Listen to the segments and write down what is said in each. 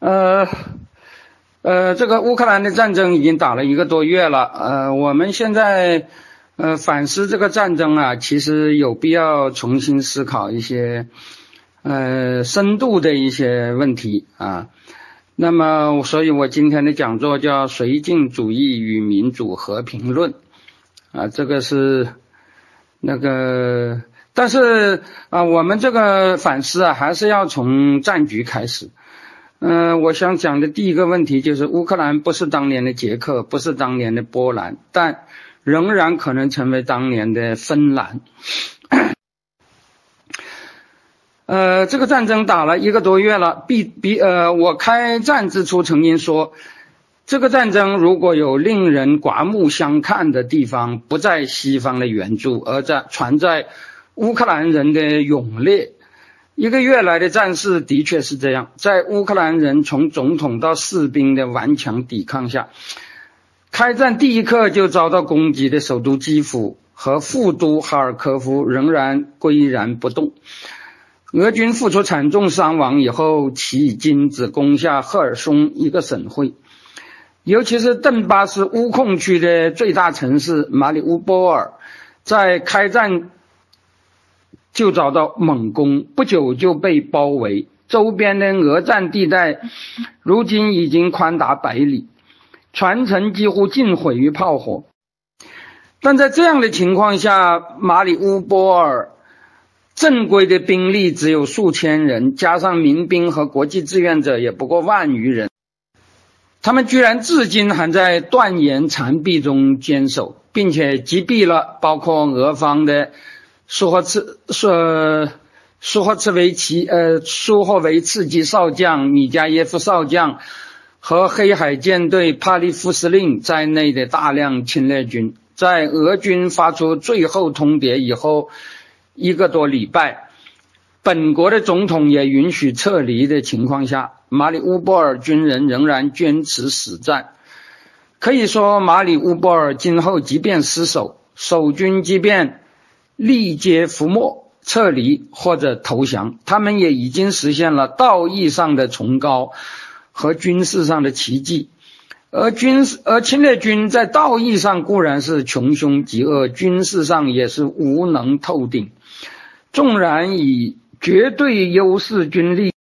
呃，呃，这个乌克兰的战争已经打了一个多月了，呃，我们现在呃反思这个战争啊，其实有必要重新思考一些呃深度的一些问题啊。那么，所以我今天的讲座叫《绥靖主义与民主和平论》啊，这个是那个，但是啊，我们这个反思啊，还是要从战局开始。嗯，我想讲的第一个问题就是，乌克兰不是当年的捷克，不是当年的波兰，但仍然可能成为当年的芬兰。呃，这个战争打了一个多月了，比比呃，我开战之初曾经说，这个战争如果有令人刮目相看的地方，不在西方的援助，而在传在乌克兰人的勇烈。一个月来的战事的确是这样，在乌克兰人从总统到士兵的顽强抵抗下，开战第一刻就遭到攻击的首都基辅和副都哈尔科夫仍然岿然不动。俄军付出惨重伤亡以后，其已经只攻下赫尔松一个省会，尤其是顿巴斯乌控区的最大城市马里乌波尔，在开战就遭到猛攻，不久就被包围，周边的俄占地带如今已经宽达百里，全城几乎尽毁于炮火。但在这样的情况下，马里乌波尔。正规的兵力只有数千人，加上民兵和国际志愿者也不过万余人。他们居然至今还在断崖残壁中坚守，并且击毙了包括俄方的苏霍茨苏苏霍茨维奇呃苏霍维茨基少将、米加耶夫少将和黑海舰队帕利夫司令在内的大量侵略军。在俄军发出最后通牒以后。一个多礼拜，本国的总统也允许撤离的情况下，马里乌波尔军人仍然坚持死战。可以说，马里乌波尔今后即便失守，守军即便力竭伏没、撤离或者投降，他们也已经实现了道义上的崇高和军事上的奇迹。而军事而侵略军在道义上固然是穷凶极恶，军事上也是无能透顶。纵然以绝对优势军力，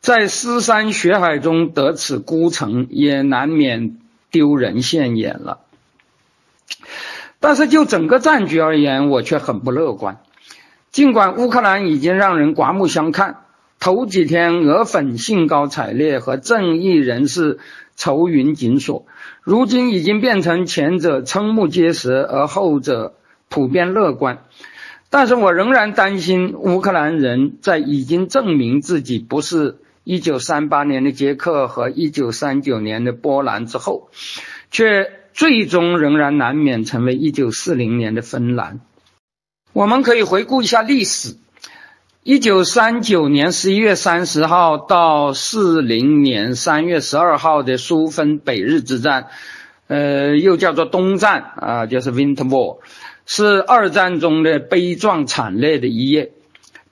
在尸山血海中得此孤城，也难免丢人现眼了。但是就整个战局而言，我却很不乐观。尽管乌克兰已经让人刮目相看，头几天俄粉兴高采烈和正义人士愁云紧锁，如今已经变成前者瞠目结舌，而后者普遍乐观。但是我仍然担心乌克兰人在已经证明自己不是1938年的捷克和1939年的波兰之后，却最终仍然难免成为1940年的芬兰。我们可以回顾一下历史：1939年11月30号到40年3月12号的苏芬北日之战，呃，又叫做东战啊，就是 Winter War。是二战中的悲壮惨烈的一页。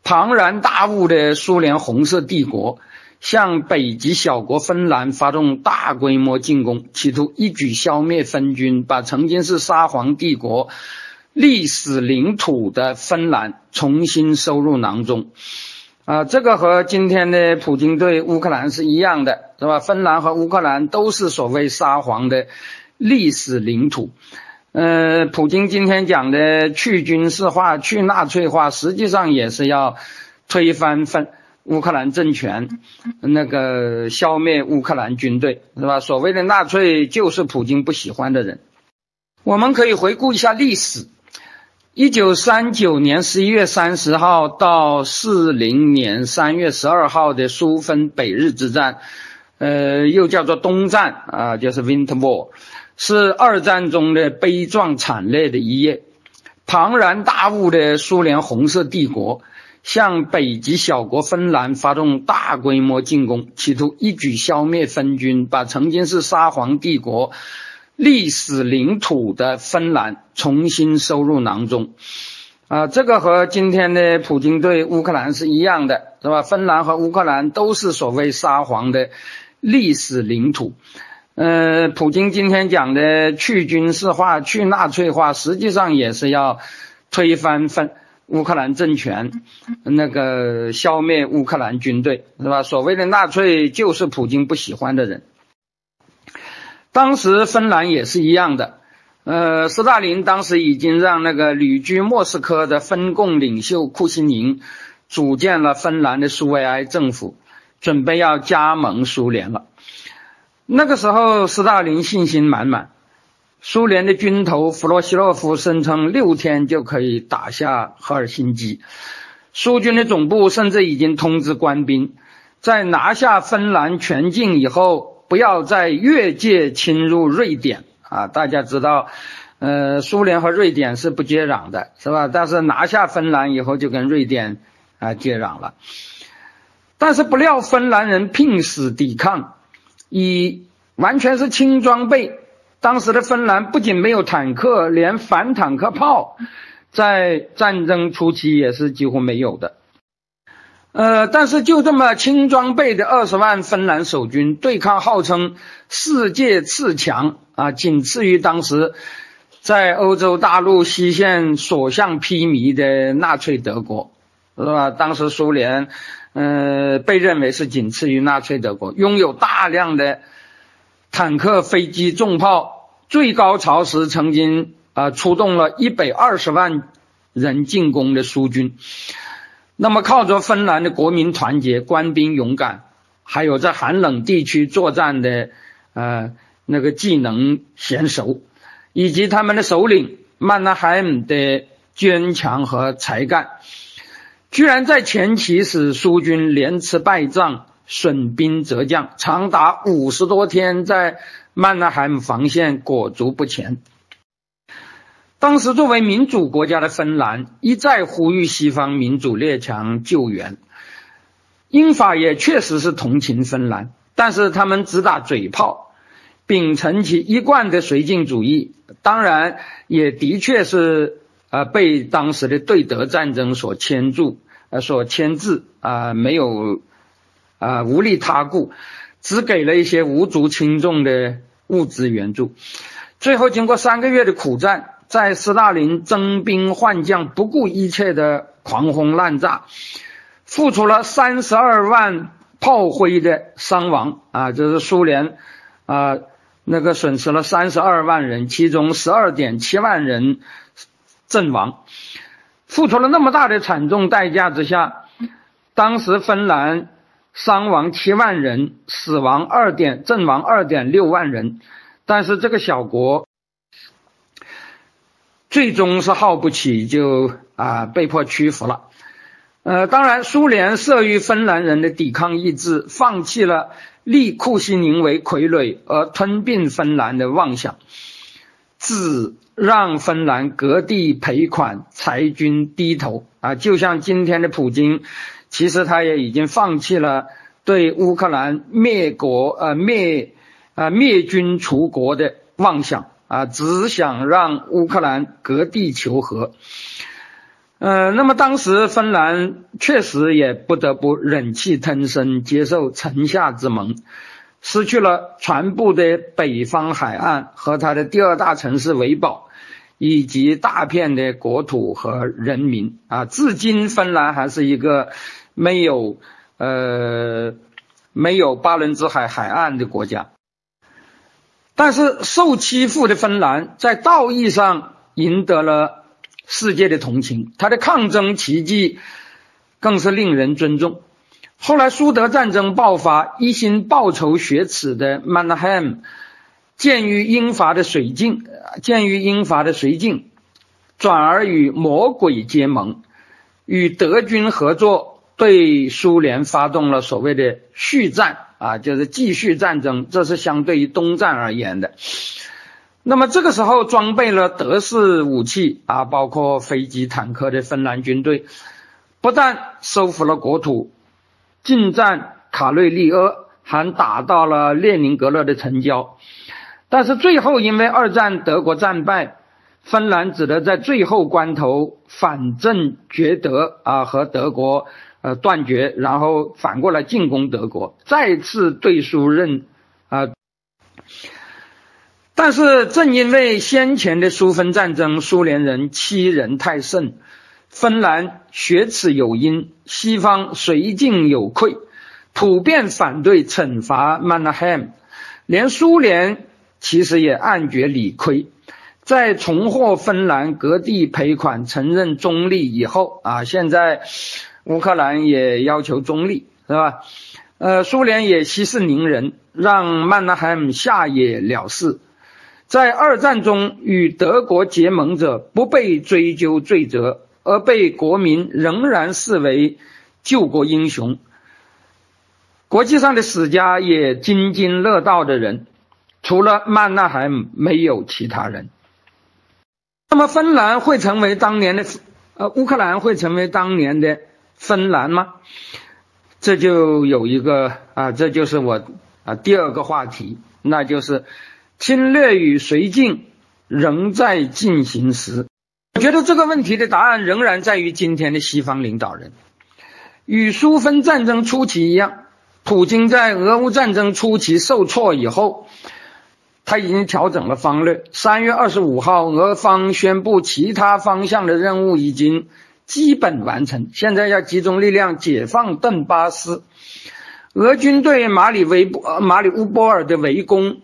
庞然大物的苏联红色帝国向北极小国芬兰发动大规模进攻，企图一举消灭芬军，把曾经是沙皇帝国历史领土的芬兰重新收入囊中。啊，这个和今天的普京对乌克兰是一样的，是吧？芬兰和乌克兰都是所谓沙皇的历史领土。呃，普京今天讲的去军事化、去纳粹化，实际上也是要推翻芬乌克兰政权，那个消灭乌克兰军队，是吧？所谓的纳粹就是普京不喜欢的人。我们可以回顾一下历史：一九三九年十一月三十号到四零年三月十二号的苏芬北日之战，呃，又叫做东战啊，就是 Winter War。是二战中的悲壮惨烈的一页。庞然大物的苏联红色帝国向北极小国芬兰发动大规模进攻，企图一举消灭芬军，把曾经是沙皇帝国历史领土的芬兰重新收入囊中。啊，这个和今天的普京对乌克兰是一样的，是吧？芬兰和乌克兰都是所谓沙皇的历史领土。呃，普京今天讲的去军事化、去纳粹化，实际上也是要推翻芬乌克兰政权，那个消灭乌克兰军队，是吧？所谓的纳粹就是普京不喜欢的人。当时芬兰也是一样的。呃，斯大林当时已经让那个旅居莫斯科的分共领袖库西宁组建了芬兰的苏维埃政府，准备要加盟苏联了。那个时候，斯大林信心满满，苏联的军头弗洛西洛夫声称六天就可以打下赫尔辛基，苏军的总部甚至已经通知官兵，在拿下芬兰全境以后，不要再越界侵入瑞典。啊，大家知道，呃，苏联和瑞典是不接壤的，是吧？但是拿下芬兰以后，就跟瑞典啊接壤了。但是不料芬兰人拼死抵抗，以完全是轻装备。当时的芬兰不仅没有坦克，连反坦克炮，在战争初期也是几乎没有的。呃，但是就这么轻装备的二十万芬兰守军，对抗号称世界次强啊，仅次于当时在欧洲大陆西线所向披靡的纳粹德国，是吧？当时苏联，呃，被认为是仅次于纳粹德国，拥有大量的坦克、飞机、重炮，最高潮时曾经啊出动了一百二十万人进攻的苏军。那么，靠着芬兰的国民团结、官兵勇敢，还有在寒冷地区作战的呃那个技能娴熟，以及他们的首领曼纳海姆的坚强和才干，居然在前期使苏军连吃败仗、损兵折将，长达五十多天，在曼纳海姆防线裹足不前。当时，作为民主国家的芬兰一再呼吁西方民主列强救援。英法也确实是同情芬兰，但是他们只打嘴炮，秉承其一贯的绥靖主义。当然，也的确是呃被当时的对德战争所牵住，呃所牵制啊，没有啊无力他顾，只给了一些无足轻重的物资援助。最后，经过三个月的苦战。在斯大林征兵换将、不顾一切的狂轰滥炸，付出了三十二万炮灰的伤亡啊！这是苏联啊，那个损失了三十二万人，其中十二点七万人阵亡。付出了那么大的惨重代价之下，当时芬兰伤亡七万人，死亡二点，阵亡二点六万人，但是这个小国。最终是耗不起，就啊被迫屈服了。呃，当然，苏联慑于芬兰人的抵抗意志，放弃了立库西宁为傀儡而吞并芬兰的妄想，只让芬兰割地赔款，裁军低头啊。就像今天的普京，其实他也已经放弃了对乌克兰灭国呃灭啊灭军除国的妄想。啊，只想让乌克兰割地求和。呃，那么当时芬兰确实也不得不忍气吞声，接受城下之盟，失去了全部的北方海岸和它的第二大城市维堡，以及大片的国土和人民。啊，至今芬兰还是一个没有呃没有巴伦支海海岸的国家。但是受欺负的芬兰在道义上赢得了世界的同情，他的抗争奇迹更是令人尊重。后来苏德战争爆发，一心报仇雪耻的曼纳海姆，鉴于英法的绥靖，鉴于英法的绥靖，转而与魔鬼结盟，与德军合作，对苏联发动了所谓的续战。啊，就是继续战争，这是相对于东战而言的。那么这个时候，装备了德式武器啊，包括飞机、坦克的芬兰军队，不但收复了国土，进占卡瑞利阿，还打到了列宁格勒的城郊。但是最后，因为二战德国战败，芬兰只得在最后关头反正绝德啊，和德国呃断绝，然后反过来进攻德国，再次对苏认啊。但是正因为先前的苏芬战争，苏联人欺人太甚，芬兰学此有因，西方绥靖有愧，普遍反对惩罚曼纳汉姆，连苏联其实也暗觉理亏。在重获芬兰割地赔款、承认中立以后啊，现在乌克兰也要求中立，是吧？呃，苏联也息事宁人，让曼纳海姆下野了事。在二战中与德国结盟者不被追究罪责，而被国民仍然视为救国英雄。国际上的史家也津津乐道的人，除了曼纳海姆，没有其他人。那么，芬兰会成为当年的呃乌克兰会成为当年的芬兰吗？这就有一个啊，这就是我啊第二个话题，那就是侵略与绥靖仍在进行时。我觉得这个问题的答案仍然在于今天的西方领导人。与苏芬战争初期一样，普京在俄乌战争初期受挫以后。他已经调整了方略。三月二十五号，俄方宣布其他方向的任务已经基本完成，现在要集中力量解放顿巴斯。俄军对马里维马里乌波尔的围攻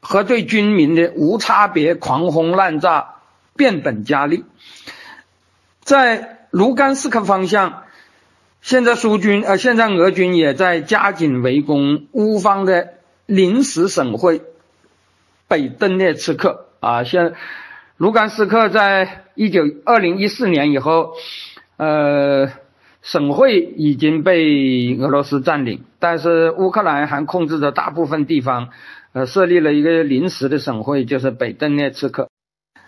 和对军民的无差别狂轰滥炸变本加厉。在卢甘斯克方向，现在苏军呃，现在俄军也在加紧围攻乌方的临时省会。北顿涅茨克啊，现卢甘斯克在一九二零一四年以后，呃，省会已经被俄罗斯占领，但是乌克兰还控制着大部分地方，呃，设立了一个临时的省会，就是北顿涅茨克。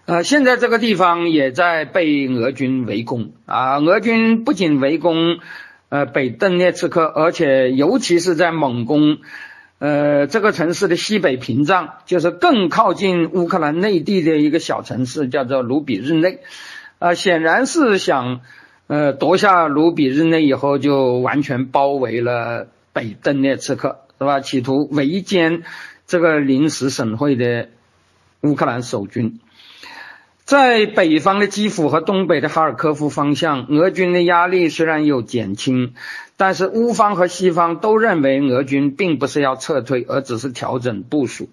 呃，现在这个地方也在被俄军围攻啊，俄军不仅围攻呃北顿涅茨克，而且尤其是在猛攻。呃，这个城市的西北屏障就是更靠近乌克兰内地的一个小城市，叫做卢比日内。呃，显然是想，呃，夺下卢比日内以后，就完全包围了北顿涅茨克，是吧？企图围歼这个临时省会的乌克兰守军。在北方的基辅和东北的哈尔科夫方向，俄军的压力虽然有减轻。但是乌方和西方都认为俄军并不是要撤退，而只是调整部署。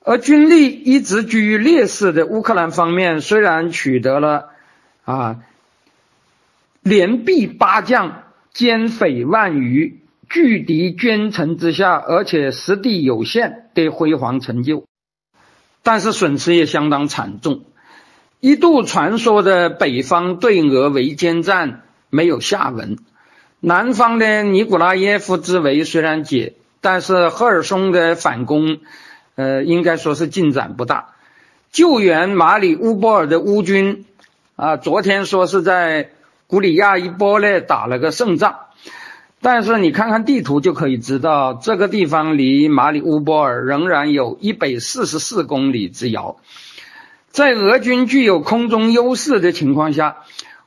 而军力一直居于劣势的乌克兰方面，虽然取得了啊连毙八将、歼匪万余、拒敌捐城之下，而且实地有限的辉煌成就，但是损失也相当惨重。一度传说的北方对俄围歼战没有下文。南方的尼古拉耶夫之围虽然解，但是赫尔松的反攻，呃，应该说是进展不大。救援马里乌波尔的乌军，啊，昨天说是在古里亚伊波列打了个胜仗，但是你看看地图就可以知道，这个地方离马里乌波尔仍然有一百四十四公里之遥。在俄军具有空中优势的情况下，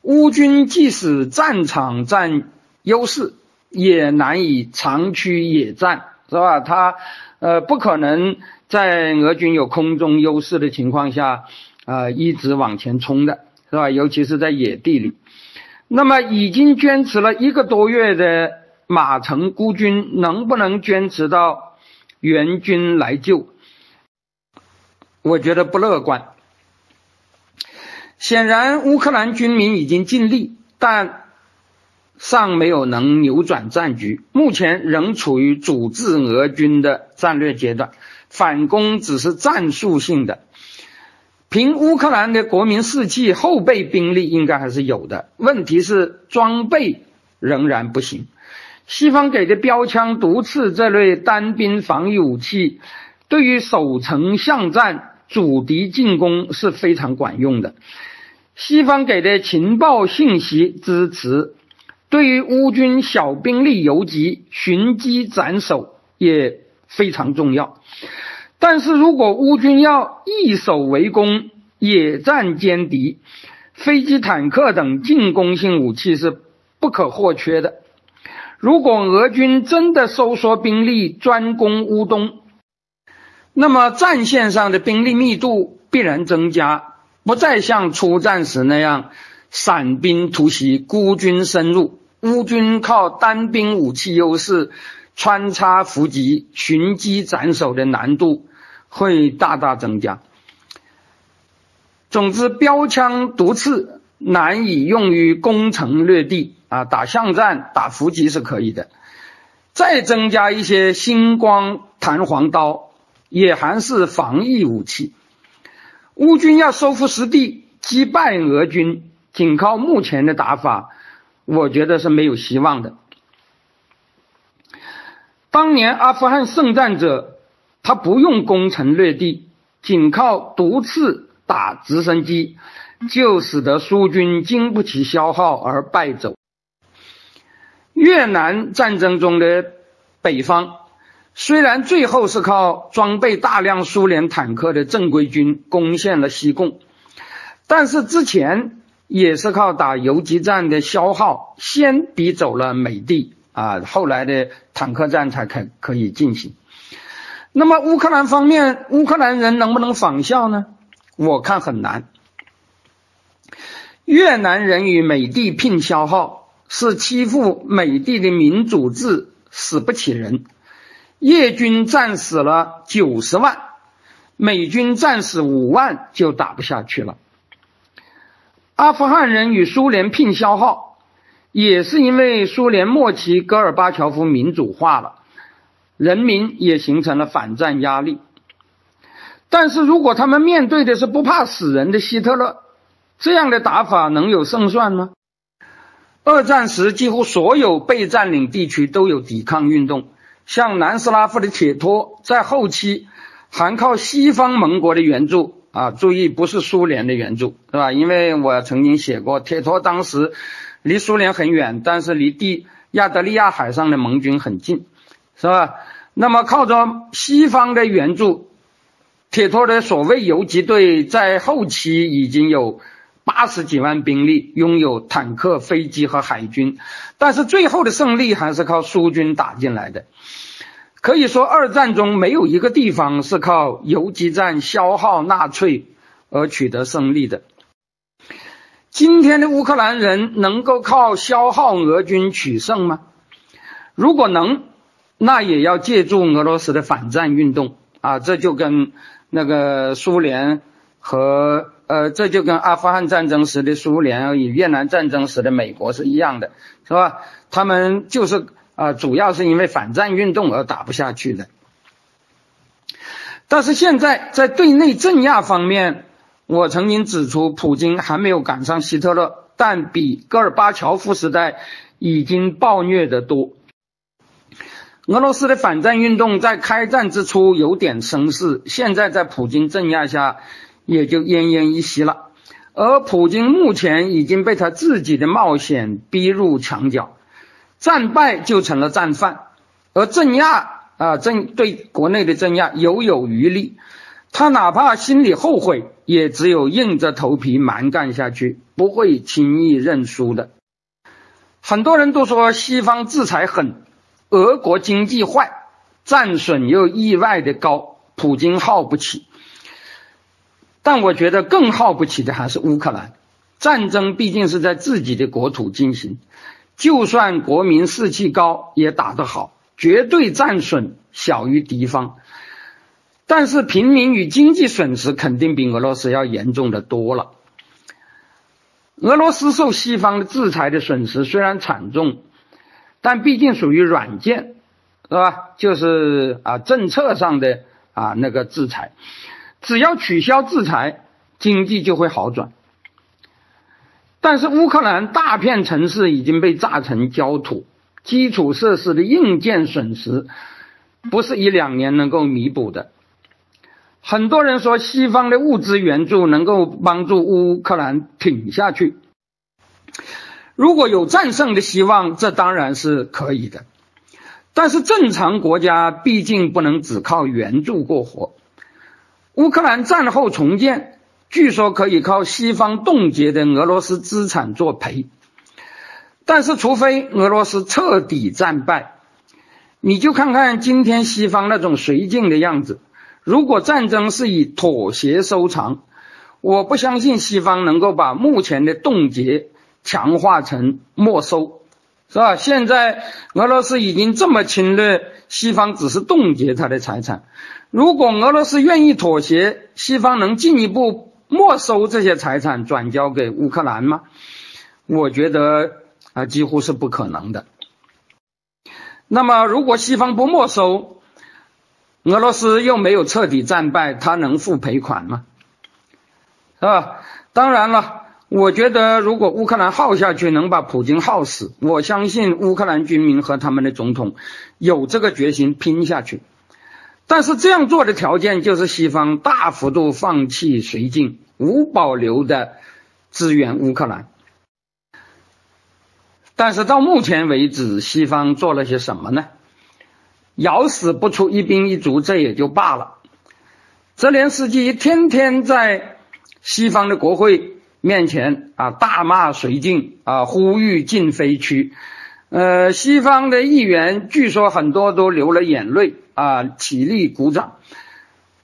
乌军即使战场占优势也难以长驱野战，是吧？他呃不可能在俄军有空中优势的情况下啊一直往前冲的，是吧？尤其是在野地里。那么已经坚持了一个多月的马城孤军，能不能坚持到援军来救？我觉得不乐观。显然，乌克兰军民已经尽力，但。尚没有能扭转战局，目前仍处于阻滞俄军的战略阶段，反攻只是战术性的。凭乌克兰的国民士气，后备兵力应该还是有的，问题是装备仍然不行。西方给的标枪、毒刺这类单兵防御武器，对于守城巷战、阻敌进攻是非常管用的。西方给的情报信息支持。对于乌军小兵力游击、寻机斩首也非常重要。但是如果乌军要易守为攻，野战歼敌，飞机、坦克等进攻性武器是不可或缺的。如果俄军真的收缩兵力，专攻乌东，那么战线上的兵力密度必然增加，不再像初战时那样散兵突袭、孤军深入。乌军靠单兵武器优势穿插伏击、寻机斩首的难度会大大增加。总之，标枪毒刺难以用于攻城略地啊，打巷战、打伏击是可以的。再增加一些星光弹簧刀，也还是防御武器。乌军要收复失地、击败俄军，仅靠目前的打法。我觉得是没有希望的。当年阿富汗圣战者，他不用攻城略地，仅靠毒刺打直升机，就使得苏军经不起消耗而败走。越南战争中的北方，虽然最后是靠装备大量苏联坦克的正规军攻陷了西贡，但是之前。也是靠打游击战的消耗，先逼走了美帝啊，后来的坦克战才可可以进行。那么乌克兰方面，乌克兰人能不能仿效呢？我看很难。越南人与美帝拼消耗，是欺负美帝的民主制，死不起人。越军战死了九十万，美军战死五万就打不下去了。阿富汗人与苏联拼消耗，也是因为苏联末期戈尔巴乔夫民主化了，人民也形成了反战压力。但是如果他们面对的是不怕死人的希特勒，这样的打法能有胜算吗？二战时几乎所有被占领地区都有抵抗运动，像南斯拉夫的铁托，在后期还靠西方盟国的援助。啊，注意，不是苏联的援助，是吧？因为我曾经写过，铁托当时离苏联很远，但是离地亚得利亚海上的盟军很近，是吧？那么靠着西方的援助，铁托的所谓游击队在后期已经有八十几万兵力，拥有坦克、飞机和海军，但是最后的胜利还是靠苏军打进来的。可以说，二战中没有一个地方是靠游击战消耗纳粹而取得胜利的。今天的乌克兰人能够靠消耗俄军取胜吗？如果能，那也要借助俄罗斯的反战运动啊！这就跟那个苏联和呃，这就跟阿富汗战争时的苏联与越南战争时的美国是一样的，是吧？他们就是。啊，主要是因为反战运动而打不下去的。但是现在在对内镇压方面，我曾经指出，普京还没有赶上希特勒，但比戈尔巴乔夫时代已经暴虐得多。俄罗斯的反战运动在开战之初有点声势，现在在普京镇压下也就奄奄一息了。而普京目前已经被他自己的冒险逼入墙角。战败就成了战犯，而镇压啊镇对国内的镇压犹有余力，他哪怕心里后悔，也只有硬着头皮蛮干下去，不会轻易认输的。很多人都说西方制裁狠，俄国经济坏，战损又意外的高，普京耗不起。但我觉得更耗不起的还是乌克兰，战争毕竟是在自己的国土进行。就算国民士气高，也打得好，绝对战损小于敌方，但是平民与经济损失肯定比俄罗斯要严重的多了。俄罗斯受西方的制裁的损失虽然惨重，但毕竟属于软件，是吧？就是啊，政策上的啊那个制裁，只要取消制裁，经济就会好转。但是乌克兰大片城市已经被炸成焦土，基础设施的硬件损失不是一两年能够弥补的。很多人说西方的物资援助能够帮助乌克兰挺下去，如果有战胜的希望，这当然是可以的。但是正常国家毕竟不能只靠援助过活。乌克兰战后重建。据说可以靠西方冻结的俄罗斯资产作赔。但是，除非俄罗斯彻底战败，你就看看今天西方那种绥靖的样子。如果战争是以妥协收场，我不相信西方能够把目前的冻结强化成没收，是吧？现在俄罗斯已经这么侵略，西方只是冻结他的财产。如果俄罗斯愿意妥协，西方能进一步没收这些财产，转交给乌克兰吗？我觉得。啊，几乎是不可能的。那么，如果西方不没收，俄罗斯又没有彻底战败，他能付赔款吗？是吧？当然了，我觉得如果乌克兰耗下去，能把普京耗死，我相信乌克兰军民和他们的总统有这个决心拼下去。但是这样做的条件就是西方大幅度放弃绥靖，无保留的支援乌克兰。但是到目前为止，西方做了些什么呢？咬死不出一兵一卒，这也就罢了。泽连斯基天天在西方的国会面前啊大骂绥靖啊，呼吁禁飞区。呃，西方的议员据说很多都流了眼泪啊，起立鼓掌。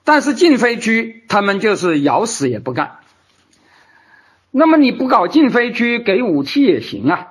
但是禁飞区，他们就是咬死也不干。那么你不搞禁飞区，给武器也行啊。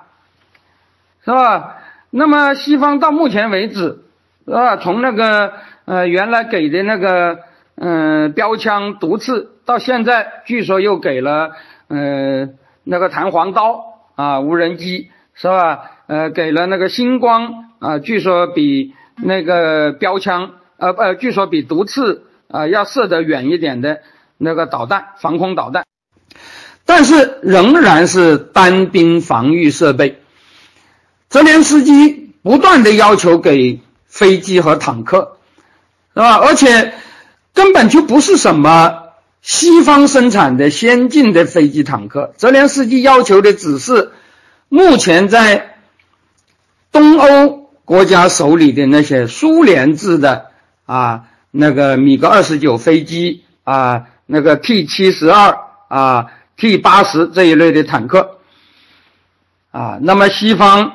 是吧？那么西方到目前为止，是吧？从那个呃原来给的那个嗯标枪毒刺，到现在据说又给了呃那个弹簧刀啊无人机，是吧？呃给了那个星光啊，据说比那个标枪呃不，据说比毒刺啊要射得远一点的那个导弹防空导弹，但是仍然是单兵防御设备。泽连斯基不断的要求给飞机和坦克，是吧？而且根本就不是什么西方生产的先进的飞机坦克，泽连斯基要求的只是目前在东欧国家手里的那些苏联制的啊那个米格二十九飞机啊，那个 T 七十二啊 T 八十这一类的坦克啊，那么西方。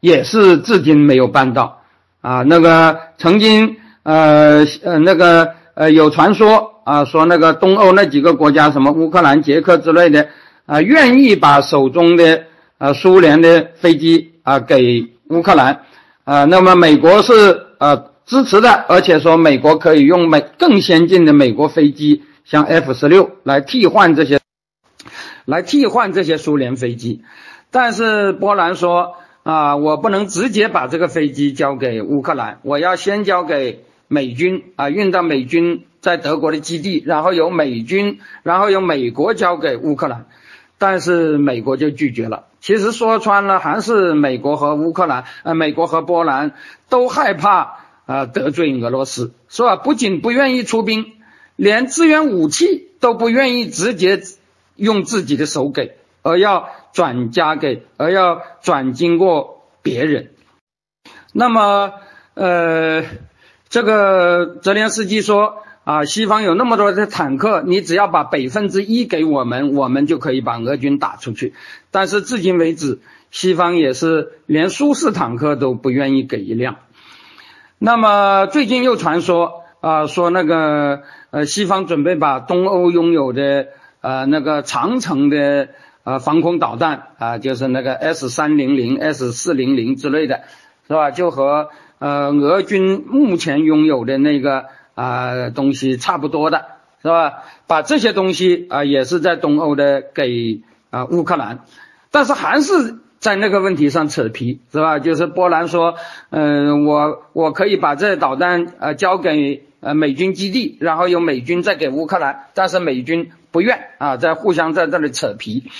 也是至今没有办到啊！那个曾经呃呃那个呃有传说啊，说那个东欧那几个国家，什么乌克兰、捷克之类的啊，愿意把手中的呃苏联的飞机啊给乌克兰啊。那么美国是呃支持的，而且说美国可以用美更先进的美国飞机，像 F 十六来替换这些，来替换这些苏联飞机。但是波兰说。啊，我不能直接把这个飞机交给乌克兰，我要先交给美军啊，运到美军在德国的基地，然后由美军，然后由美国交给乌克兰，但是美国就拒绝了。其实说穿了，还是美国和乌克兰，呃，美国和波兰都害怕啊得罪俄罗斯，是吧？不仅不愿意出兵，连支援武器都不愿意直接用自己的手给，而要。转嫁给，而要转经过别人。那么，呃，这个泽连斯基说啊，西方有那么多的坦克，你只要把百分之一给我们，我们就可以把俄军打出去。但是至今为止，西方也是连苏式坦克都不愿意给一辆。那么最近又传说啊，说那个呃，西方准备把东欧拥有的呃那个长城的。呃，防空导弹啊，就是那个 S 三零零、S 四零零之类的，是吧？就和呃俄军目前拥有的那个啊东西差不多的，是吧？把这些东西啊也是在东欧的给啊乌克兰，但是还是在那个问题上扯皮，是吧？就是波兰说，嗯，我我可以把这导弹呃交给呃美军基地，然后由美军再给乌克兰，但是美军不愿啊，在互相在这里扯皮。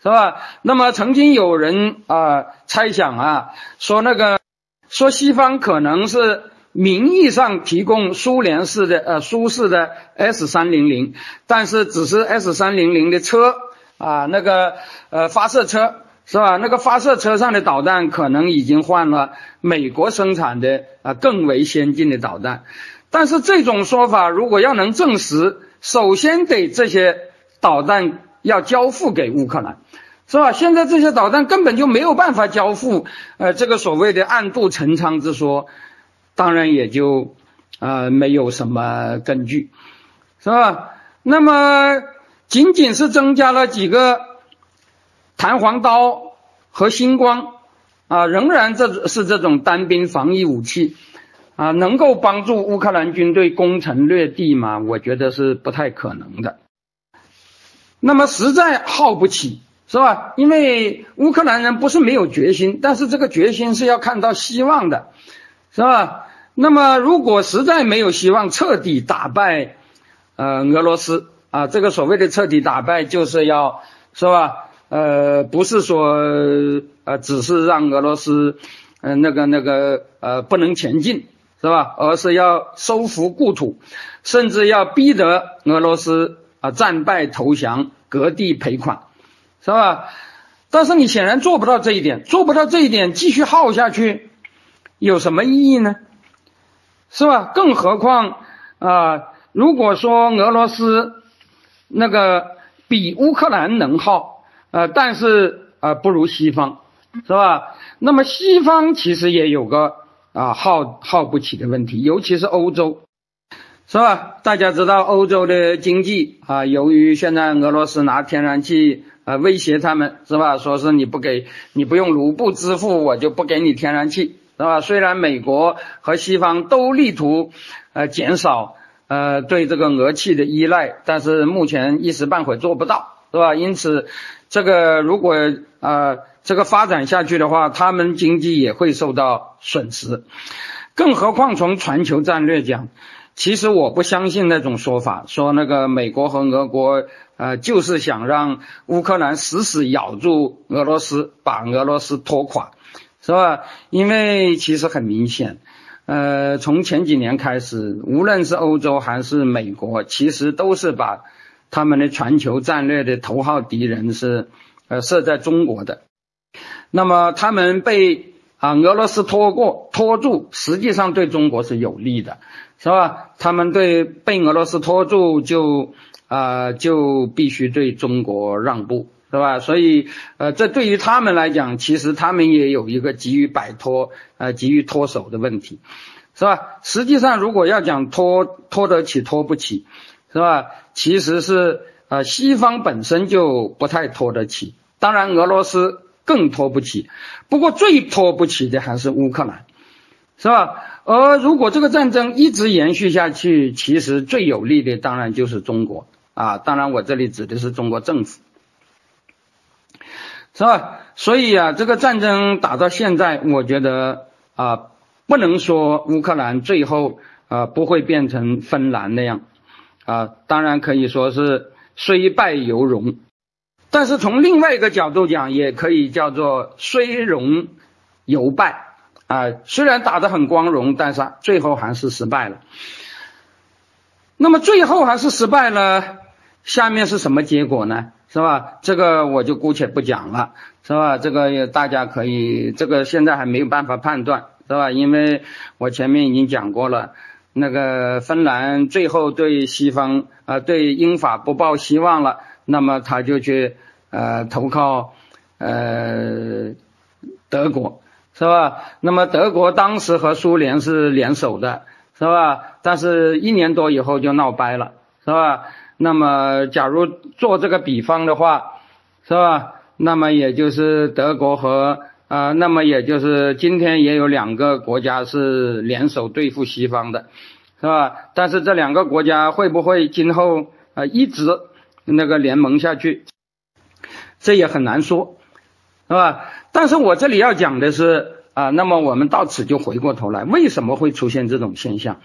是吧？那么曾经有人啊猜想啊，说那个说西方可能是名义上提供苏联式的呃苏式的 S 三零零，但是只是 S 三零零的车啊那个呃发射车是吧？那个发射车上的导弹可能已经换了美国生产的啊更为先进的导弹，但是这种说法如果要能证实，首先得这些导弹要交付给乌克兰，是吧？现在这些导弹根本就没有办法交付，呃，这个所谓的暗度陈仓之说，当然也就呃没有什么根据，是吧？那么仅仅是增加了几个弹簧刀和星光啊，仍然这是这种单兵防御武器。啊，能够帮助乌克兰军队攻城略地吗？我觉得是不太可能的。那么实在耗不起，是吧？因为乌克兰人不是没有决心，但是这个决心是要看到希望的，是吧？那么如果实在没有希望彻底打败呃俄罗斯啊，这个所谓的彻底打败就是要是吧？呃，不是说呃只是让俄罗斯嗯那个那个呃不能前进。是吧？而是要收复故土，甚至要逼得俄罗斯啊战败投降，割地赔款，是吧？但是你显然做不到这一点，做不到这一点，继续耗下去有什么意义呢？是吧？更何况啊，如果说俄罗斯那个比乌克兰能耗，呃，但是啊不如西方，是吧？那么西方其实也有个。啊，耗耗不起的问题，尤其是欧洲，是吧？大家知道欧洲的经济啊，由于现在俄罗斯拿天然气啊威胁他们，是吧？说是你不给，你不用卢布支付，我就不给你天然气，是吧？虽然美国和西方都力图呃减少呃对这个俄气的依赖，但是目前一时半会做不到，是吧？因此，这个如果呃。这个发展下去的话，他们经济也会受到损失。更何况从全球战略讲，其实我不相信那种说法，说那个美国和俄国呃就是想让乌克兰死死咬住俄罗斯，把俄罗斯拖垮，是吧？因为其实很明显，呃，从前几年开始，无论是欧洲还是美国，其实都是把他们的全球战略的头号敌人是呃设在中国的。那么他们被啊俄罗斯拖过拖住，实际上对中国是有利的，是吧？他们对被俄罗斯拖住，就啊就必须对中国让步，是吧？所以呃，这对于他们来讲，其实他们也有一个急于摆脱呃急于脱手的问题，是吧？实际上，如果要讲拖拖得起拖不起，是吧？其实是呃西方本身就不太拖得起，当然俄罗斯。更拖不起，不过最拖不起的还是乌克兰，是吧？而如果这个战争一直延续下去，其实最有利的当然就是中国啊，当然我这里指的是中国政府，是吧？所以啊，这个战争打到现在，我觉得啊，不能说乌克兰最后啊不会变成芬兰那样啊，当然可以说是虽败犹荣。但是从另外一个角度讲，也可以叫做虽荣犹败啊。虽然打得很光荣，但是最后还是失败了。那么最后还是失败了，下面是什么结果呢？是吧？这个我就姑且不讲了，是吧？这个大家可以，这个现在还没有办法判断，是吧？因为我前面已经讲过了，那个芬兰最后对西方啊，对英法不抱希望了。那么他就去呃投靠呃德国是吧？那么德国当时和苏联是联手的是吧？但是一年多以后就闹掰了是吧？那么假如做这个比方的话是吧？那么也就是德国和啊，那么也就是今天也有两个国家是联手对付西方的是吧？但是这两个国家会不会今后啊一直？那个联盟下去，这也很难说，是吧？但是我这里要讲的是啊，那么我们到此就回过头来，为什么会出现这种现象？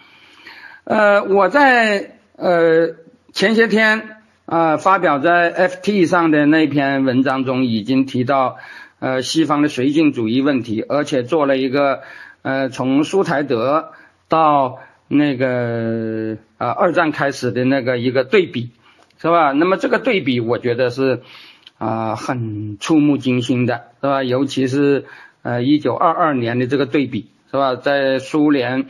呃，我在呃前些天啊发表在 FT 上的那篇文章中已经提到呃西方的绥靖主义问题，而且做了一个呃从苏台德到那个啊二战开始的那个一个对比。是吧？那么这个对比，我觉得是啊很触目惊心的，是吧？尤其是呃一九二二年的这个对比，是吧？在苏联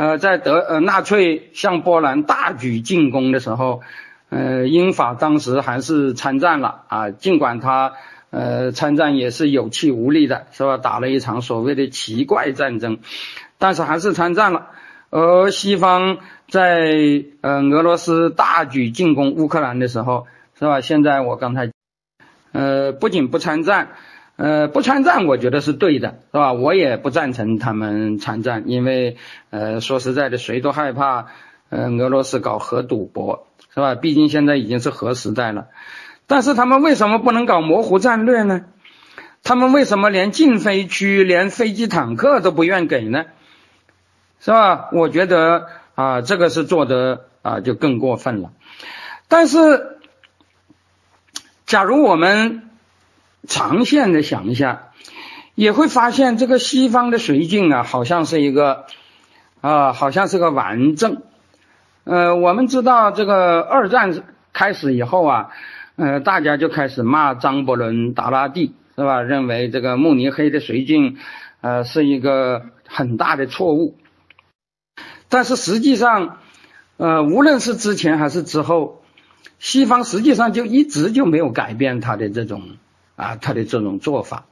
呃在德呃纳粹向波兰大举进攻的时候，呃，英法当时还是参战了啊，尽管他呃参战也是有气无力的，是吧？打了一场所谓的奇怪战争，但是还是参战了。而西方在呃俄罗斯大举进攻乌克兰的时候，是吧？现在我刚才呃不仅不参战，呃不参战，我觉得是对的，是吧？我也不赞成他们参战，因为呃说实在的，谁都害怕呃俄罗斯搞核赌博。是吧？毕竟现在已经是核时代了，但是他们为什么不能搞模糊战略呢？他们为什么连禁飞区、连飞机、坦克都不愿给呢？是吧？我觉得啊，这个是做的啊，就更过分了。但是，假如我们长线的想一下，也会发现这个西方的绥靖啊，好像是一个啊，好像是个顽症。呃，我们知道这个二战开始以后啊，呃，大家就开始骂张伯伦、达拉蒂，是吧？认为这个慕尼黑的绥靖，呃，是一个很大的错误。但是实际上，呃，无论是之前还是之后，西方实际上就一直就没有改变他的这种啊，他的这种做法，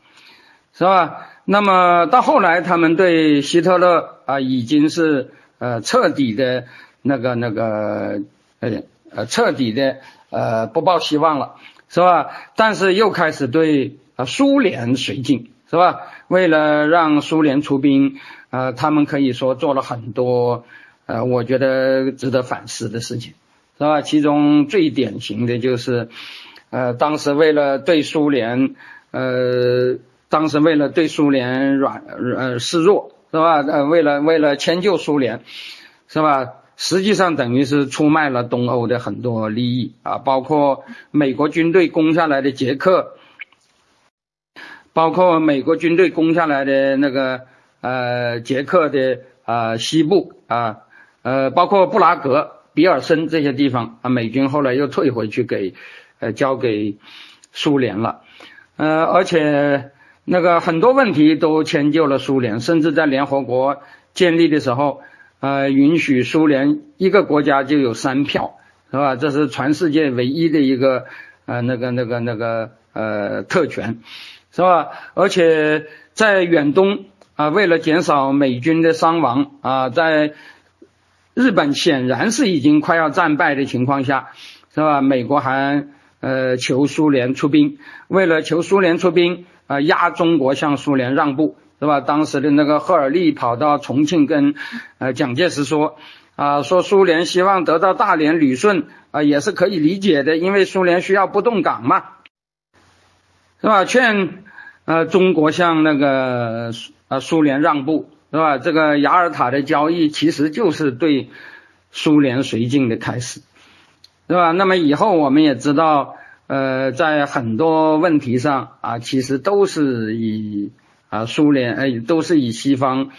是吧？那么到后来，他们对希特勒啊，已经是呃彻底的。那个那个呃呃彻底的呃不抱希望了，是吧？但是又开始对啊苏联绥靖，是吧？为了让苏联出兵，呃，他们可以说做了很多呃，我觉得值得反思的事情，是吧？其中最典型的就是呃，当时为了对苏联呃，当时为了对苏联软呃示弱，是吧？呃，为了为了迁就苏联，是吧？实际上等于是出卖了东欧的很多利益啊，包括美国军队攻下来的捷克，包括美国军队攻下来的那个呃捷克的啊西部啊呃包括布拉格、比尔森这些地方啊，美军后来又退回去给呃交给苏联了，呃而且那个很多问题都迁就了苏联，甚至在联合国建立的时候。呃，允许苏联一个国家就有三票，是吧？这是全世界唯一的一个呃那个那个那个呃特权，是吧？而且在远东啊，为了减少美军的伤亡啊，在日本显然是已经快要战败的情况下，是吧？美国还呃求苏联出兵，为了求苏联出兵啊，压中国向苏联让步。是吧？当时的那个赫尔利跑到重庆跟呃蒋介石说啊，说苏联希望得到大连旅顺啊，也是可以理解的，因为苏联需要不动港嘛，是吧？劝呃中国向那个呃苏联让步，是吧？这个雅尔塔的交易其实就是对苏联绥靖的开始，是吧？那么以后我们也知道，呃，在很多问题上啊，其实都是以。啊，苏联哎，都是以西方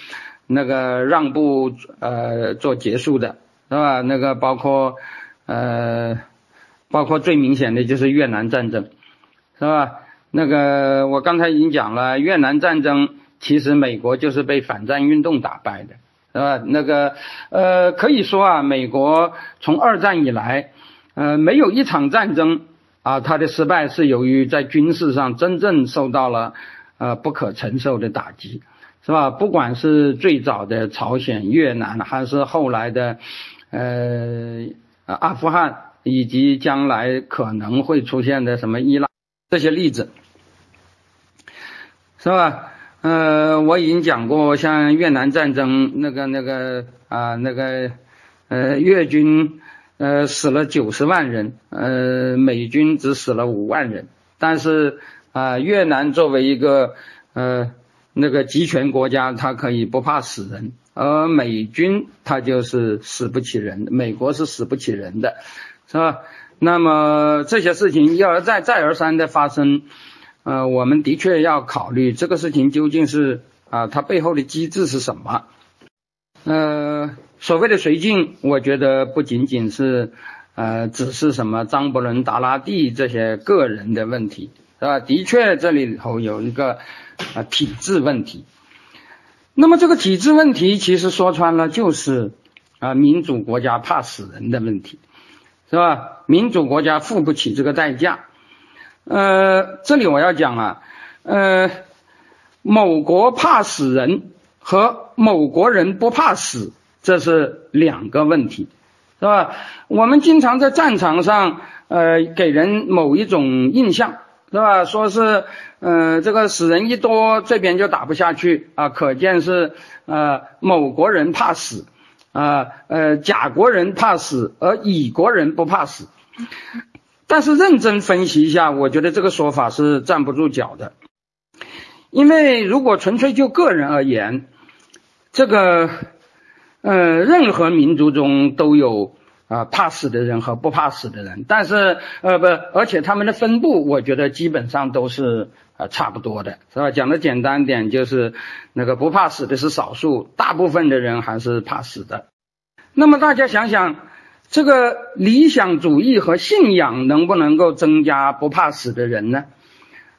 那个让步呃做结束的，是吧？那个包括呃，包括最明显的就是越南战争，是吧？那个我刚才已经讲了，越南战争其实美国就是被反战运动打败的，是吧？那个呃，可以说啊，美国从二战以来，呃，没有一场战争啊，它的失败是由于在军事上真正受到了。呃，不可承受的打击，是吧？不管是最早的朝鲜、越南，还是后来的呃阿富汗，以及将来可能会出现的什么伊拉这些例子，是吧？呃，我已经讲过，像越南战争那个那个啊那个呃越军呃死了九十万人，呃美军只死了五万人，但是。啊，越南作为一个呃那个集权国家，它可以不怕死人，而美军它就是死不起人，美国是死不起人的，是吧？那么这些事情一而再再而三的发生，呃，我们的确要考虑这个事情究竟是啊它背后的机制是什么？呃，所谓的绥靖，我觉得不仅仅是呃只是什么张伯伦、达拉蒂这些个人的问题。是吧？的确，这里头有一个啊体制问题。那么这个体制问题，其实说穿了就是啊民主国家怕死人的问题，是吧？民主国家付不起这个代价。呃，这里我要讲啊，呃，某国怕死人和某国人不怕死，这是两个问题，是吧？我们经常在战场上，呃，给人某一种印象，是吧？说是，呃，这个死人一多，这边就打不下去啊，可见是，呃，某国人怕死，啊，呃，甲国人怕死，而乙国人不怕死。但是认真分析一下，我觉得这个说法是站不住脚的，因为如果纯粹就个人而言，这个，呃，任何民族中都有啊怕死的人和不怕死的人，但是呃不，而且他们的分布，我觉得基本上都是呃差不多的，是吧？讲的简单点，就是那个不怕死的是少数，大部分的人还是怕死的。那么大家想想。这个理想主义和信仰能不能够增加不怕死的人呢？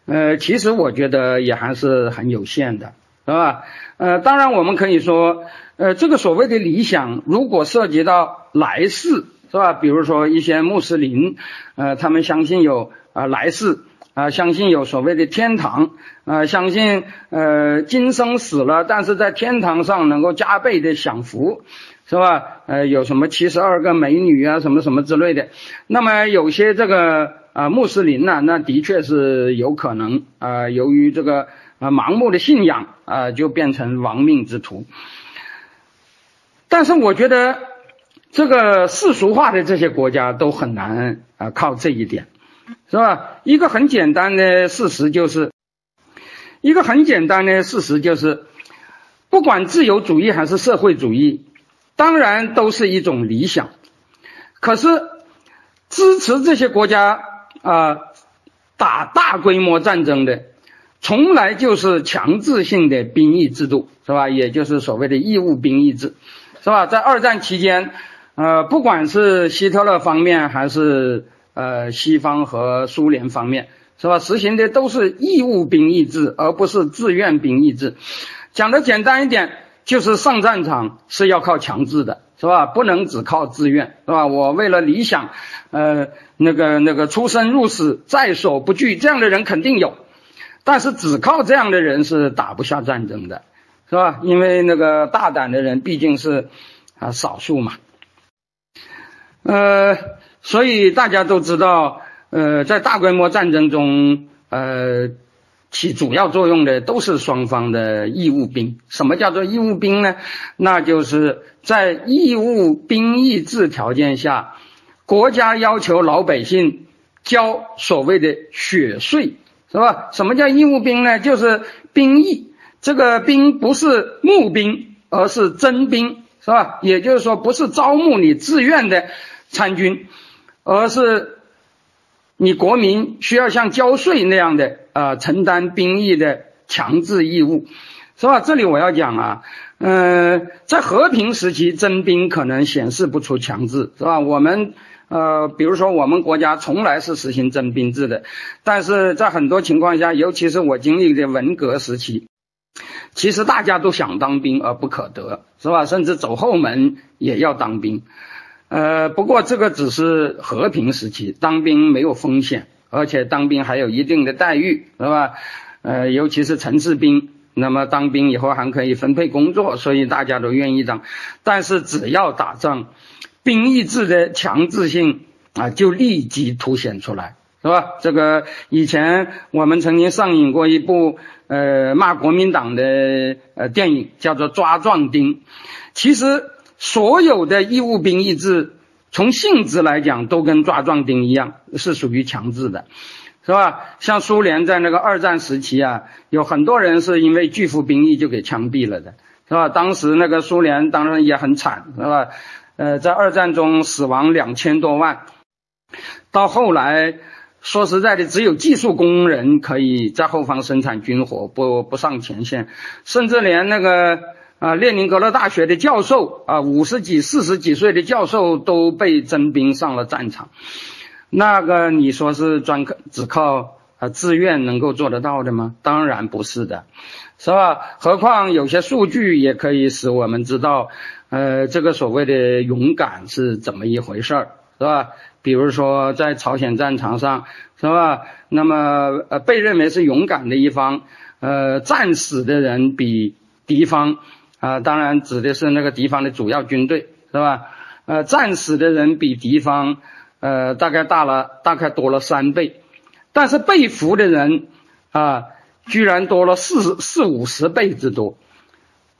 呃，其实我觉得也还是很有限的，是吧？呃，当然我们可以说，呃，这个所谓的理想，如果涉及到来世，是吧？比如说一些穆斯林，呃，他们相信有啊来世，啊，相信有所谓的天堂，啊，相信呃今生死了，但是在天堂上能够加倍的享福。是吧？呃，有什么七十二个美女啊，什么什么之类的。那么有些这个啊穆斯林呢，那的确是有可能啊，由于这个啊盲目的信仰啊，就变成亡命之徒。但是我觉得这个世俗化的这些国家都很难啊靠这一点，是吧？一个很简单的事实就是，一个很简单的事实就是，不管自由主义还是社会主义。当然都是一种理想，可是支持这些国家啊打大规模战争的，从来就是强制性的兵役制度，是吧？也就是所谓的义务兵役制，是吧？在二战期间，呃，不管是希特勒方面还是呃西方和苏联方面，是吧？实行的都是义务兵役制，而不是自愿兵役制。讲的简单一点。就是上战场是要靠强制的，是吧？不能只靠自愿，是吧？我为了理想，呃，那个那个出生入死，在所不惧，这样的人肯定有，但是只靠这样的人是打不下战争的，是吧？因为那个大胆的人毕竟是啊少数嘛，呃，所以大家都知道，呃，在大规模战争中，呃。起主要作用的都是双方的义务兵。什么叫做义务兵呢？那就是在义务兵役制条件下，国家要求老百姓交所谓的血税，是吧？什么叫义务兵呢？就是兵役。这个兵不是募兵，而是征兵，是吧？也就是说，不是招募你自愿的参军，而是。你国民需要像交税那样的呃承担兵役的强制义务，是吧？这里我要讲啊，嗯，在和平时期征兵可能显示不出强制，是吧？我们呃，比如说我们国家从来是实行征兵制的，但是在很多情况下，尤其是我经历的文革时期，其实大家都想当兵而不可得，是吧？甚至走后门也要当兵。呃，不过这个只是和平时期，当兵没有风险，而且当兵还有一定的待遇，是吧？呃，尤其是城市兵，那么当兵以后还可以分配工作，所以大家都愿意当。但是只要打仗，兵役制的强制性啊，就立即凸显出来，是吧？这个以前我们曾经上映过一部呃骂国民党的呃电影，叫做《抓壮丁》，其实。所有的义务兵役制，从性质来讲，都跟抓壮丁一样，是属于强制的，是吧？像苏联在那个二战时期啊，有很多人是因为拒服兵役就给枪毙了的，是吧？当时那个苏联当然也很惨，是吧？呃，在二战中死亡两千多万，到后来说实在的，只有技术工人可以在后方生产军火，不不上前线，甚至连那个。啊，列宁格勒大学的教授啊，五十几、四十几岁的教授都被征兵上了战场。那个你说是专靠只靠啊自愿能够做得到的吗？当然不是的，是吧？何况有些数据也可以使我们知道，呃，这个所谓的勇敢是怎么一回事儿，是吧？比如说在朝鲜战场上，是吧？那么呃被认为是勇敢的一方，呃战死的人比敌方啊，当然指的是那个敌方的主要军队，是吧？呃战死的人比敌方呃大概大了大概多了三倍，但是被俘的人啊居然多了四四五十倍之多，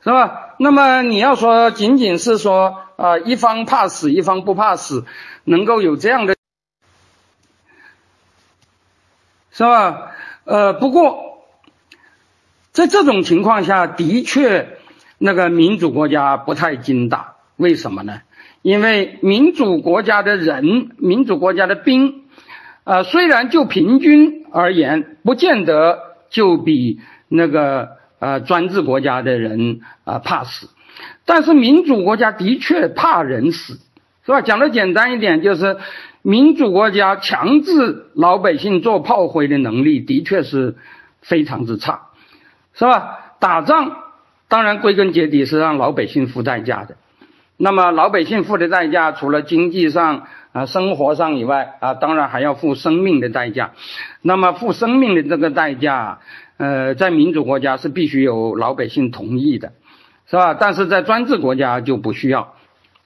是吧？那么你要说仅仅是说啊一方怕死一方不怕死。能够有这样的，是吧？呃，不过在这种情况下的确，那个民主国家不太经打，为什么呢？因为民主国家的人，民主国家的兵，啊，虽然就平均而言，不见得就比那个呃专制国家的人啊怕死，但是民主国家的确怕人死。是吧？讲的简单一点，就是民主国家强制老百姓做炮灰的能力的确是非常之差，是吧？打仗当然归根结底是让老百姓付代价的。那么老百姓付的代价，除了经济上啊、生活上以外啊，当然还要付生命的代价。那么付生命的这个代价，呃，在民主国家是必须有老百姓同意的，是吧？但是在专制国家就不需要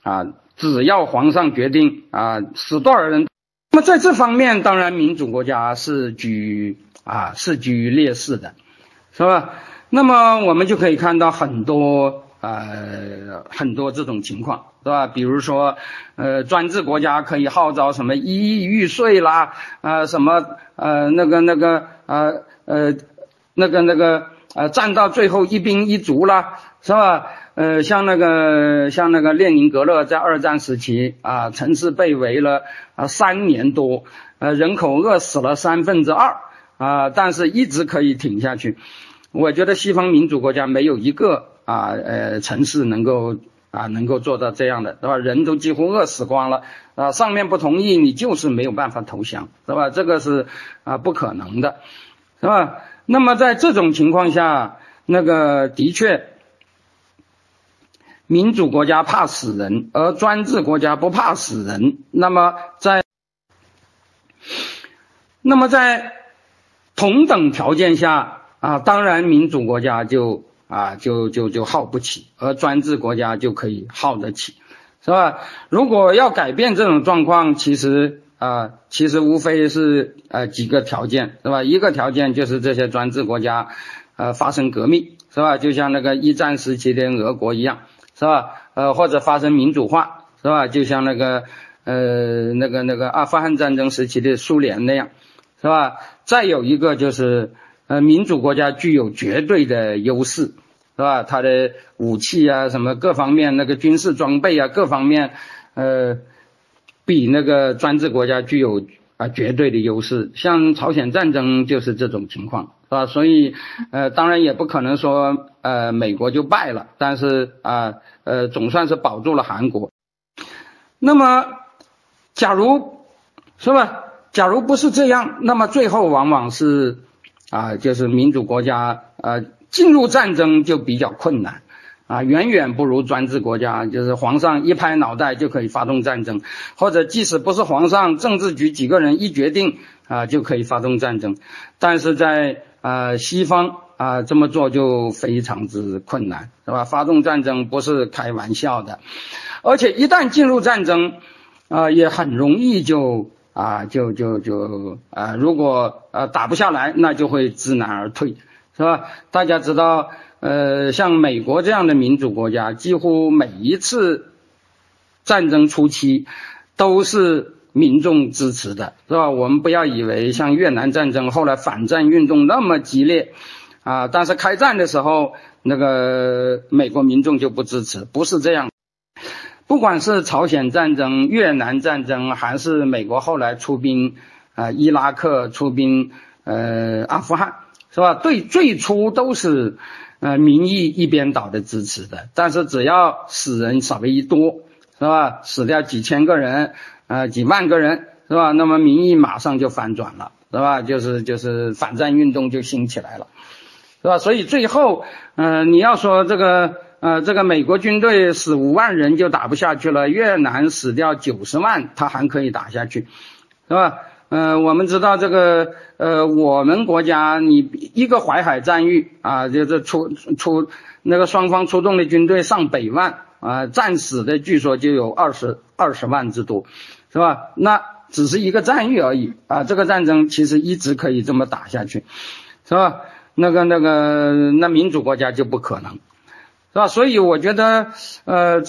啊。只要皇上决定啊，死多少人，那么在这方面，当然民主国家是居啊是居于劣势的，是吧？那么我们就可以看到很多呃很多这种情况，是吧？比如说呃专制国家可以号召什么一亿玉碎啦，啊什么呃那个那个呃呃那个那个呃战到最后一兵一卒啦，是吧？呃，像那个像那个列宁格勒在二战时期啊，城市被围了啊三年多，呃，人口饿死了三分之二啊，但是一直可以挺下去。我觉得西方民主国家没有一个啊呃城市能够啊能够做到这样的，是吧？人都几乎饿死光了啊，上面不同意，你就是没有办法投降，是吧？这个是啊不可能的，是吧？那么在这种情况下，那个的确。民主国家怕死人，而专制国家不怕死人。那么在那么在同等条件下啊，当然民主国家就啊就就就耗不起，而专制国家就可以耗得起，是吧？如果要改变这种状况，其实啊其实无非是呃几个条件，是吧？一个条件就是这些专制国家呃发生革命，是吧？就像那个一战时期的俄国一样。是吧？呃，或者发生民主化，是吧？就像那个，呃，那个那个阿富汗战争时期的苏联那样，是吧？再有一个就是，呃，民主国家具有绝对的优势，是吧？它的武器啊，什么各方面那个军事装备啊，各方面，呃，比那个专制国家具有啊绝对的优势。像朝鲜战争就是这种情况。是吧？所以，呃，当然也不可能说，呃，美国就败了，但是啊，呃，总算是保住了韩国。那么，假如，是吧？假如不是这样，那么最后往往是，啊，就是民主国家，呃，进入战争就比较困难，啊，远远不如专制国家，就是皇上一拍脑袋就可以发动战争，或者即使不是皇上，政治局几个人一决定，啊，就可以发动战争，但是在啊，西方啊这么做就非常之困难，是吧？发动战争不是开玩笑的，而且一旦进入战争，啊也很容易就啊就就就啊，如果啊打不下来，那就会知难而退，是吧？大家知道，呃，像美国这样的民主国家，几乎每一次战争初期都是。民众支持的是吧？我们不要以为像越南战争后来反战运动那么激烈啊，但是开战的时候那个美国民众就不支持，不是这样。不管是朝鲜战争、越南战争，还是美国后来出兵啊伊拉克、出兵呃阿富汗，是吧？对，最初都是呃民意一边倒的支持的，但是只要死人稍微一多，是吧？死掉几千个人。啊，几万个人是吧？那么民意马上就反转了，是吧？就是就是反战运动就兴起来了，是吧？所以最后，嗯，你要说这个，呃，这个美国军队死五万人就打不下去了，越南死掉九十万，他还可以打下去，是吧？呃，我们知道这个，呃，我们国家你一个淮海战役啊，就是出出那个双方出动的军队上百万啊，战死的据说就有二十二十万之多，是吧？那只是一个战役而已啊，这个战争其实一直可以这么打下去，是吧？那个那个那民主国家就不可能，是吧？所以我觉得，呃，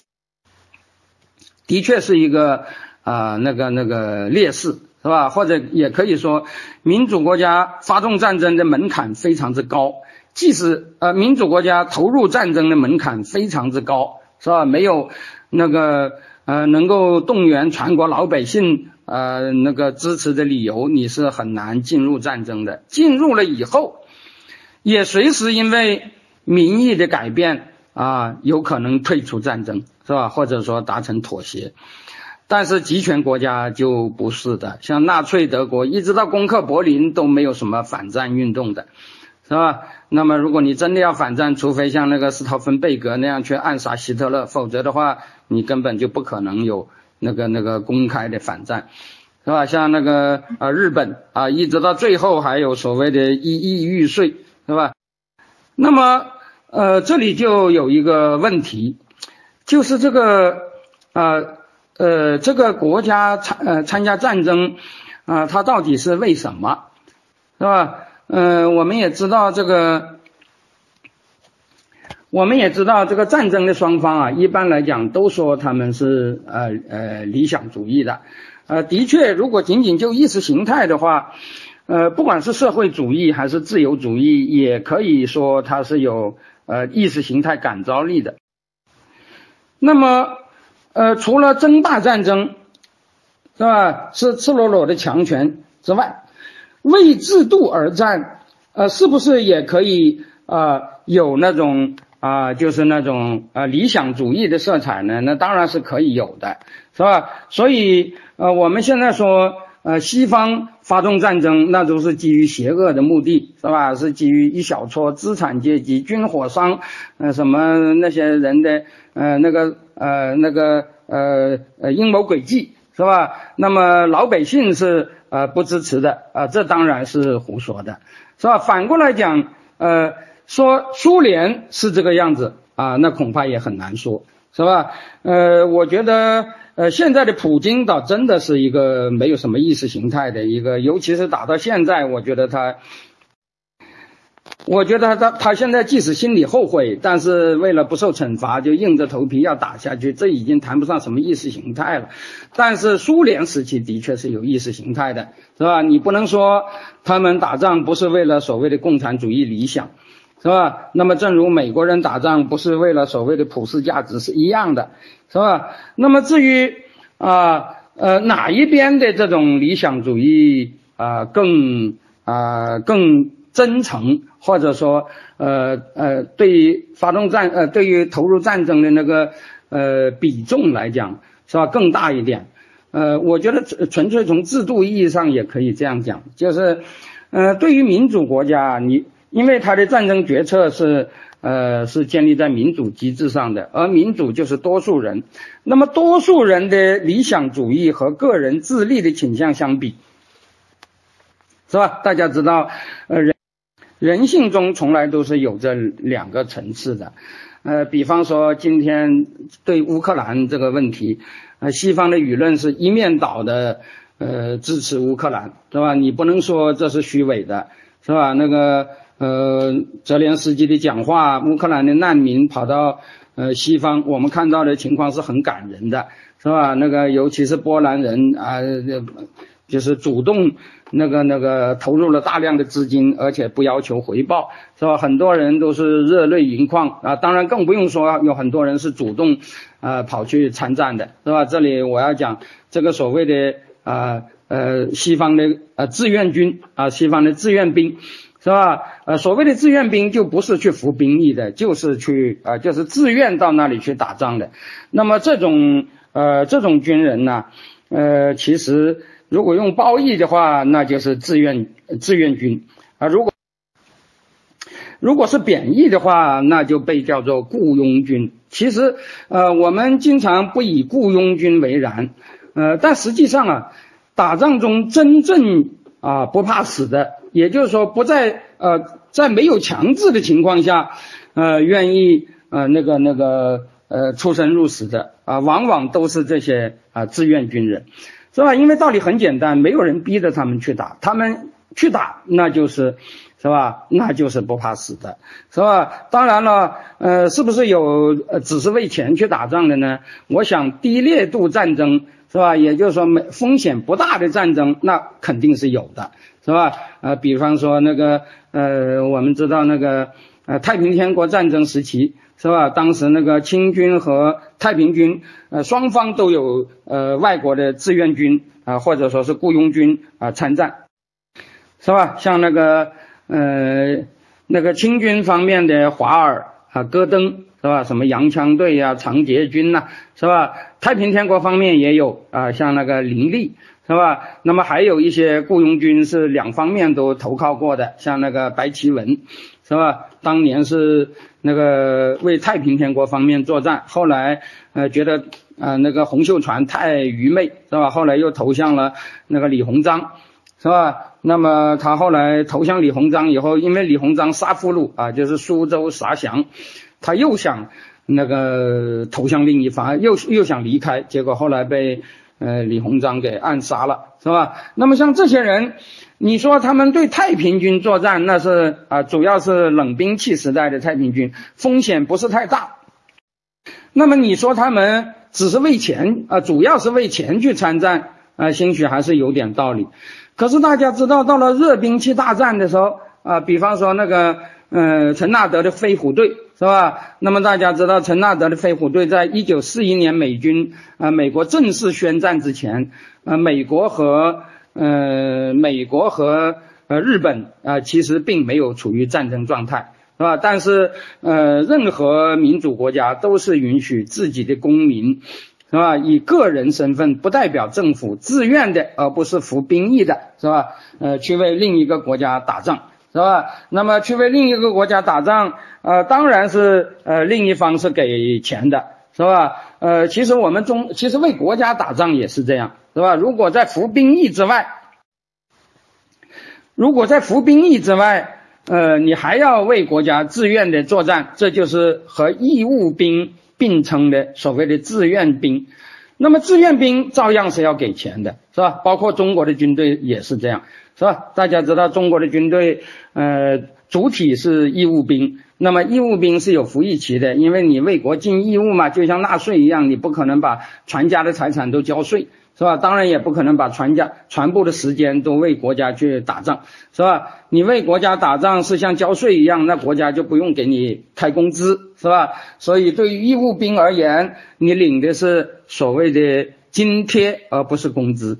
的确是一个啊那个那个劣势。是吧？或者也可以说，民主国家发动战争的门槛非常之高，即使呃民主国家投入战争的门槛非常之高，是吧？没有那个呃能够动员全国老百姓呃那个支持的理由，你是很难进入战争的。进入了以后，也随时因为民意的改变啊，有可能退出战争，是吧？或者说达成妥协。但是集权国家就不是的，像纳粹德国一直到攻克柏林都没有什么反战运动的，是吧？那么如果你真的要反战，除非像那个斯陶芬贝格那样去暗杀希特勒，否则的话，你根本就不可能有那个那个公开的反战，是吧？像那个啊日本啊，一直到最后还有所谓的一亿玉碎，是吧？那么呃这里就有一个问题，就是这个啊。呃，这个国家参呃参加战争，啊，它到底是为什么，是吧？嗯，我们也知道这个，我们也知道这个战争的双方啊，一般来讲都说他们是呃呃理想主义的，呃，的确，如果仅仅就意识形态的话，呃，不管是社会主义还是自由主义，也可以说它是有呃意识形态感召力的。那么。呃，除了争霸战争，是吧？是赤裸裸的强权之外，为制度而战，呃，是不是也可以啊？有那种啊，就是那种啊理想主义的色彩呢？那当然是可以有的，是吧？所以呃，我们现在说呃，西方发动战争，那都是基于邪恶的目的，是吧？是基于一小撮资产阶级、军火商，呃，什么那些人的呃那个。呃，那个呃呃阴谋诡计是吧？那么老百姓是呃不支持的啊，这当然是胡说的，是吧？反过来讲，呃，说苏联是这个样子啊，那恐怕也很难说，是吧？呃，我觉得呃现在的普京倒真的是一个没有什么意识形态的一个，尤其是打到现在，我觉得他。我觉得他他现在即使心里后悔，但是为了不受惩罚，就硬着头皮要打下去，这已经谈不上什么意识形态了。但是苏联时期的确是有意识形态的，是吧？你不能说他们打仗不是为了所谓的共产主义理想，是吧？那么正如美国人打仗不是为了所谓的普世价值是一样的，是吧？那么至于啊呃哪一边的这种理想主义啊更啊更。真诚，或者说，呃呃，对于发动战，呃，对于投入战争的那个呃比重来讲，是吧，更大一点。呃，我觉得纯纯粹从制度意义上也可以这样讲，就是，呃，对于民主国家，你因为他的战争决策是呃是建立在民主机制上的，而民主就是多数人，那么多数人的理想主义和个人自立的倾向相比，是吧？大家知道，呃人。人性中从来都是有着两个层次的，呃，比方说今天对乌克兰这个问题，呃，西方的舆论是一面倒的，呃，支持乌克兰，是吧？你不能说这是虚伪的，是吧？那个，呃，泽连斯基的讲话，乌克兰的难民跑到呃西方，我们看到的情况是很感人的，是吧？那个尤其是波兰人啊。就是主动那个那个投入了大量的资金，而且不要求回报，是吧？很多人都是热泪盈眶啊！当然更不用说有很多人是主动啊跑去参战的，是吧？这里我要讲这个所谓的啊呃西方的呃志愿军啊，西方的志愿兵，是吧？呃所谓的志愿兵就不是去服兵役的，就是去啊就是自愿到那里去打仗的。那么这种呃这种军人呢，呃其实。如果用褒义的话，那就是志愿志愿军啊。如果如果是贬义的话，那就被叫做雇佣军。其实，呃，我们经常不以雇佣军为然，呃，但实际上啊，打仗中真正啊不怕死的，也就是说不在呃在没有强制的情况下，呃，愿意呃那个那个呃出生入死的啊，往往都是这些啊志愿军人，是吧？因为道理很简单，没有人逼着他们去打，他们去打，那就是。是吧？那就是不怕死的，是吧？当然了，呃，是不是有呃只是为钱去打仗的呢？我想低烈度战争，是吧？也就是说，没风险不大的战争，那肯定是有的，是吧？呃，比方说那个呃，我们知道那个呃太平天国战争时期，是吧？当时那个清军和太平军，呃，双方都有呃外国的志愿军啊，或者说是雇佣军啊参战，是吧？像那个。呃，那个清军方面的华尔啊、戈登是吧？什么洋枪队呀、长捷军呐，是吧？太平天国方面也有啊，像那个林立是吧？那么还有一些雇佣军是两方面都投靠过的，像那个白奇文是吧？当年是那个为太平天国方面作战，后来呃觉得呃那个洪秀全太愚昧是吧？后来又投向了那个李鸿章。是吧？那么他后来投向李鸿章以后，因为李鸿章杀俘虏啊，就是苏州杀降，他又想那个投向另一方，又又想离开，结果后来被呃李鸿章给暗杀了，是吧？那么像这些人，你说他们对太平军作战，那是啊，主要是冷兵器时代的太平军，风险不是太大。那么你说他们只是为钱啊，主要是为钱去参战啊，兴许还是有点道理。可是大家知道，到了热兵器大战的时候啊，比方说那个，嗯，陈纳德的飞虎队是吧？那么大家知道，陈纳德的飞虎队在一九四一年美军啊，美国正式宣战之前，呃，美国和呃，美国和呃日本啊，其实并没有处于战争状态，是吧？但是呃，任何民主国家都是允许自己的公民。是吧？以个人身份不代表政府，自愿的，而不是服兵役的，是吧？呃，去为另一个国家打仗，是吧？那么去为另一个国家打仗，呃，当然是呃另一方是给钱的，是吧？呃，其实我们中其实为国家打仗也是这样，是吧？如果在服兵役之外，如果在服兵役之外，呃，你还要为国家自愿的作战，这就是和义务兵。并称的所谓的志愿兵，那么志愿兵照样是要给钱的，是吧？包括中国的军队也是这样，是吧？大家知道中国的军队，呃，主体是义务兵，那么义务兵是有服役期的，因为你为国尽义务嘛，就像纳税一样，你不可能把全家的财产都交税。是吧？当然也不可能把全家全部的时间都为国家去打仗，是吧？你为国家打仗是像交税一样，那国家就不用给你开工资，是吧？所以对于义务兵而言，你领的是所谓的津贴，而不是工资。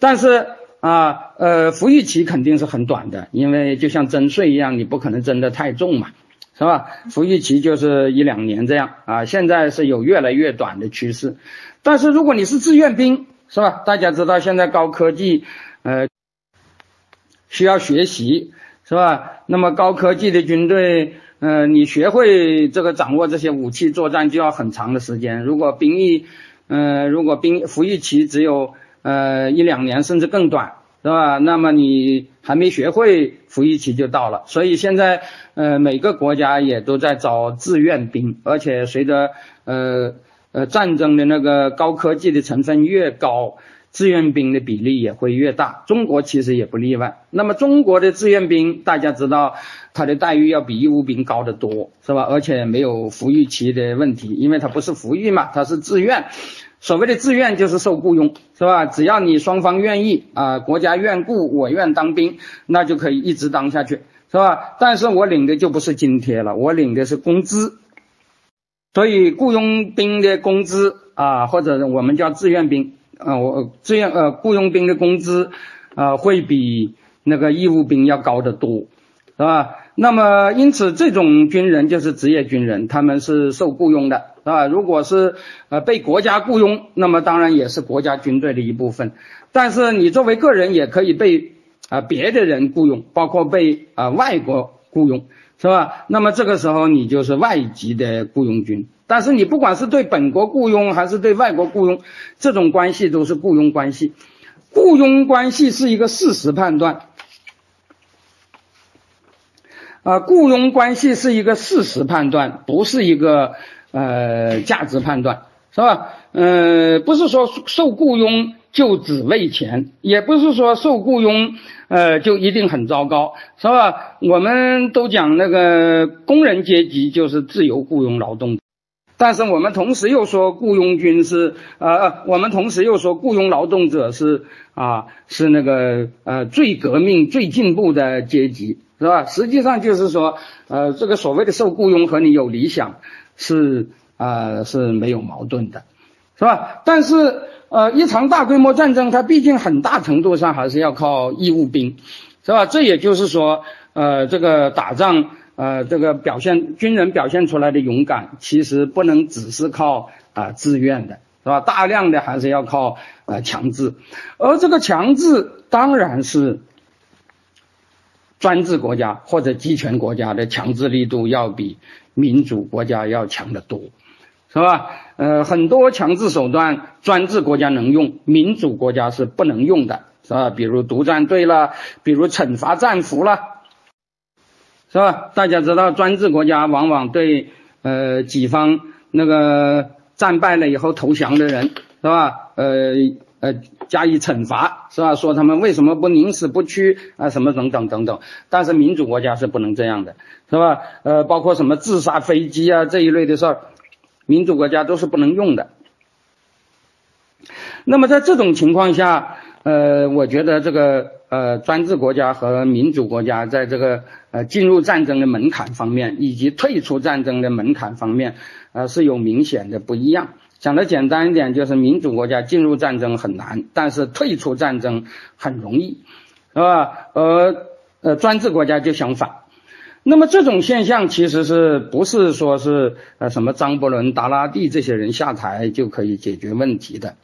但是啊，呃，服役期肯定是很短的，因为就像征税一样，你不可能征得太重嘛，是吧？服役期就是一两年这样啊，现在是有越来越短的趋势。但是如果你是志愿兵，是吧？大家知道现在高科技，呃，需要学习，是吧？那么高科技的军队，呃，你学会这个掌握这些武器作战就要很长的时间。如果兵役，呃，如果兵服役期只有呃一两年甚至更短，是吧？那么你还没学会，服役期就到了。所以现在，呃，每个国家也都在招志愿兵，而且随着呃。呃，战争的那个高科技的成分越高，志愿兵的比例也会越大。中国其实也不例外。那么中国的志愿兵，大家知道，他的待遇要比义务兵高得多，是吧？而且没有服役期的问题，因为他不是服役嘛，他是自愿。所谓的自愿就是受雇佣，是吧？只要你双方愿意啊，国家愿雇，我愿当兵，那就可以一直当下去，是吧？但是我领的就不是津贴了，我领的是工资。所以雇佣兵的工资啊，或者我们叫志愿兵啊，我志愿呃雇佣兵的工资啊，会比那个义务兵要高得多，是吧？那么因此这种军人就是职业军人，他们是受雇佣的，是吧？如果是呃被国家雇佣，那么当然也是国家军队的一部分。但是你作为个人也可以被啊别的人雇佣，包括被啊外国雇佣。是吧？那么这个时候你就是外籍的雇佣军，但是你不管是对本国雇佣还是对外国雇佣，这种关系都是雇佣关系。雇佣关系是一个事实判断，啊，雇佣关系是一个事实判断，不是一个呃价值判断，是吧？呃，不是说受雇佣就只为钱，也不是说受雇佣。呃，就一定很糟糕，是吧？我们都讲那个工人阶级就是自由雇佣劳动，但是我们同时又说雇佣军是呃，我们同时又说雇佣劳动者是啊，是那个呃最革命、最进步的阶级，是吧？实际上就是说，呃，这个所谓的受雇佣和你有理想是啊是没有矛盾的，是吧？但是。呃，一场大规模战争，它毕竟很大程度上还是要靠义务兵，是吧？这也就是说，呃，这个打仗，呃，这个表现军人表现出来的勇敢，其实不能只是靠啊自愿的，是吧？大量的还是要靠呃强制，而这个强制当然是专制国家或者集权国家的强制力度要比民主国家要强得多。是吧？呃，很多强制手段，专制国家能用，民主国家是不能用的，是吧？比如独占队了，比如惩罚战俘了，是吧？大家知道，专制国家往往对呃己方那个战败了以后投降的人，是吧？呃呃加以惩罚，是吧？说他们为什么不宁死不屈啊？什么等等等等。但是民主国家是不能这样的，是吧？呃，包括什么自杀飞机啊这一类的事儿。民主国家都是不能用的。那么在这种情况下，呃，我觉得这个呃专制国家和民主国家在这个呃进入战争的门槛方面，以及退出战争的门槛方面，呃是有明显的不一样。讲的简单一点，就是民主国家进入战争很难，但是退出战争很容易，是吧？而呃专制国家就相反。那么这种现象其实是不是说是呃什么张伯伦、达拉蒂这些人下台就可以解决问题的？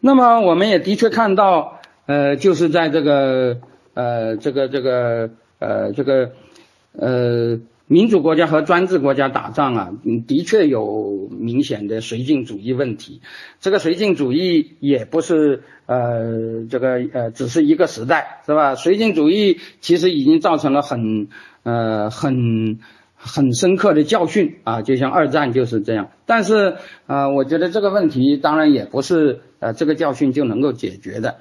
那么我们也的确看到，呃，就是在这个呃这个这个呃这个呃。民主国家和专制国家打仗啊，的确有明显的绥靖主义问题。这个绥靖主义也不是呃这个呃只是一个时代是吧？绥靖主义其实已经造成了很呃很很深刻的教训啊，就像二战就是这样。但是啊，我觉得这个问题当然也不是呃这个教训就能够解决的。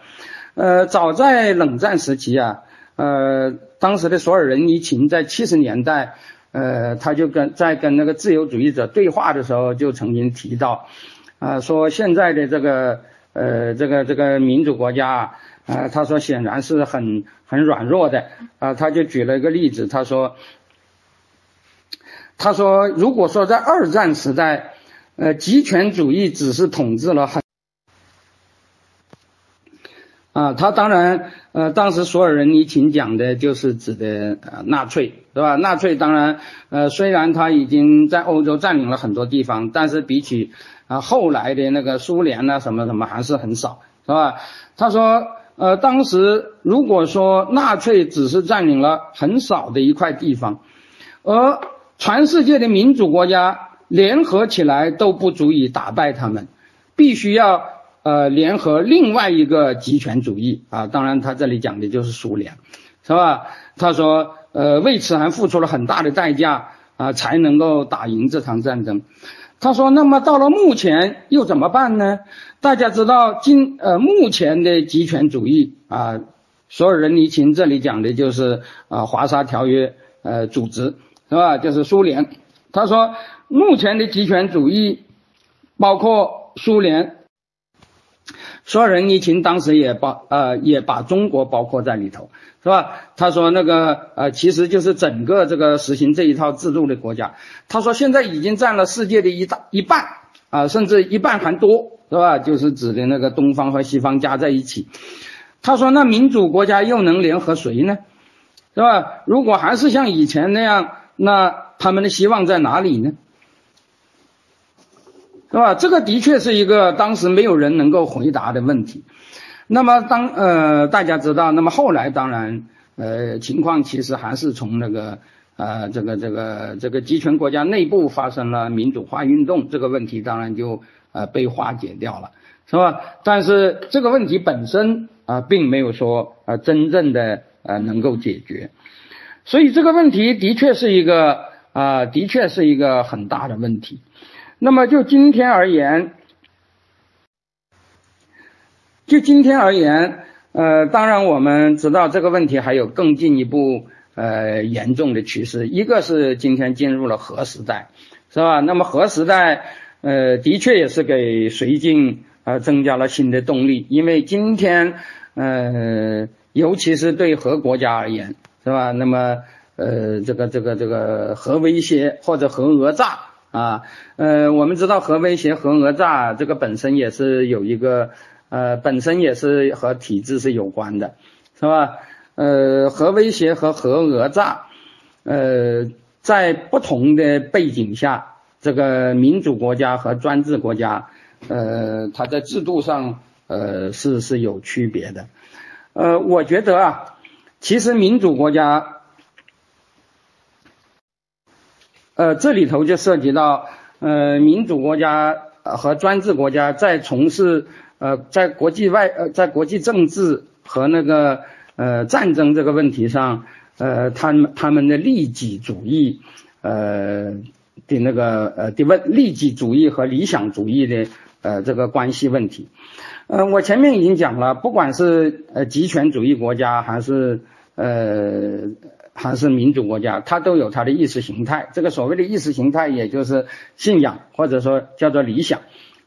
呃，早在冷战时期啊，呃，当时的索尔仁尼琴在七十年代。呃，他就跟在跟那个自由主义者对话的时候，就曾经提到，啊，说现在的这个呃这个这个民主国家啊，他说显然是很很软弱的啊，他就举了一个例子，他说，他说如果说在二战时代，呃，极权主义只是统治了很。啊，他当然，呃，当时索尔仁尼琴讲的就是指的呃纳粹，是吧？纳粹当然，呃，虽然他已经在欧洲占领了很多地方，但是比起啊后来的那个苏联啊什么什么还是很少，是吧？他说，呃，当时如果说纳粹只是占领了很少的一块地方，而全世界的民主国家联合起来都不足以打败他们，必须要。呃，联合另外一个极权主义啊，当然他这里讲的就是苏联，是吧？他说，呃，为此还付出了很大的代价啊，才能够打赢这场战争。他说，那么到了目前又怎么办呢？大家知道，今呃目前的极权主义啊，索尔仁尼琴这里讲的就是啊华沙条约呃组织是吧？就是苏联。他说，目前的极权主义包括苏联。索尔仁尼琴当时也把呃也把中国包括在里头，是吧？他说那个呃其实就是整个这个实行这一套制度的国家。他说现在已经占了世界的一大一半啊，甚至一半还多，是吧？就是指的那个东方和西方加在一起。他说那民主国家又能联合谁呢？是吧？如果还是像以前那样，那他们的希望在哪里呢？是吧？这个的确是一个当时没有人能够回答的问题。那么当呃大家知道，那么后来当然呃，情况其实还是从那个呃这个这个这个集权国家内部发生了民主化运动这个问题，当然就呃被化解掉了，是吧？但是这个问题本身啊，并没有说呃真正的呃能够解决，所以这个问题的确是一个啊，的确是一个很大的问题。那么就今天而言，就今天而言。呃，当然我们知道这个问题还有更进一步呃严重的趋势，一个是今天进入了核时代，是吧？那么核时代呃的确也是给绥靖呃增加了新的动力，因为今天呃尤其是对核国家而言，是吧？那么呃这个这个这个核威胁或者核讹诈啊，呃我们知道核威胁、核讹诈这个本身也是有一个。呃，本身也是和体制是有关的，是吧？呃，核威胁和核讹诈，呃，在不同的背景下，这个民主国家和专制国家，呃，它在制度上，呃，是是有区别的。呃，我觉得啊，其实民主国家，呃，这里头就涉及到，呃，民主国家和专制国家在从事。呃，在国际外呃，在国际政治和那个呃战争这个问题上，呃，他们他们的利己主义，呃的那个呃的问利己主义和理想主义的呃这个关系问题，呃，我前面已经讲了，不管是呃极权主义国家还是呃还是民主国家，它都有它的意识形态。这个所谓的意识形态，也就是信仰或者说叫做理想，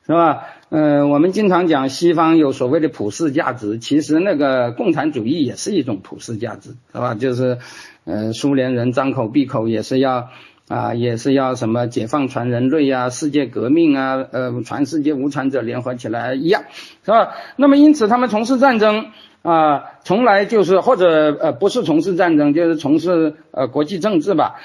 是吧？呃，我们经常讲西方有所谓的普世价值，其实那个共产主义也是一种普世价值，是吧？就是，呃，苏联人张口闭口也是要啊，也是要什么解放全人类啊，世界革命啊，呃，全世界无产者联合起来一样，是吧？那么因此他们从事战争啊，从来就是或者呃不是从事战争，就是从事呃国际政治吧。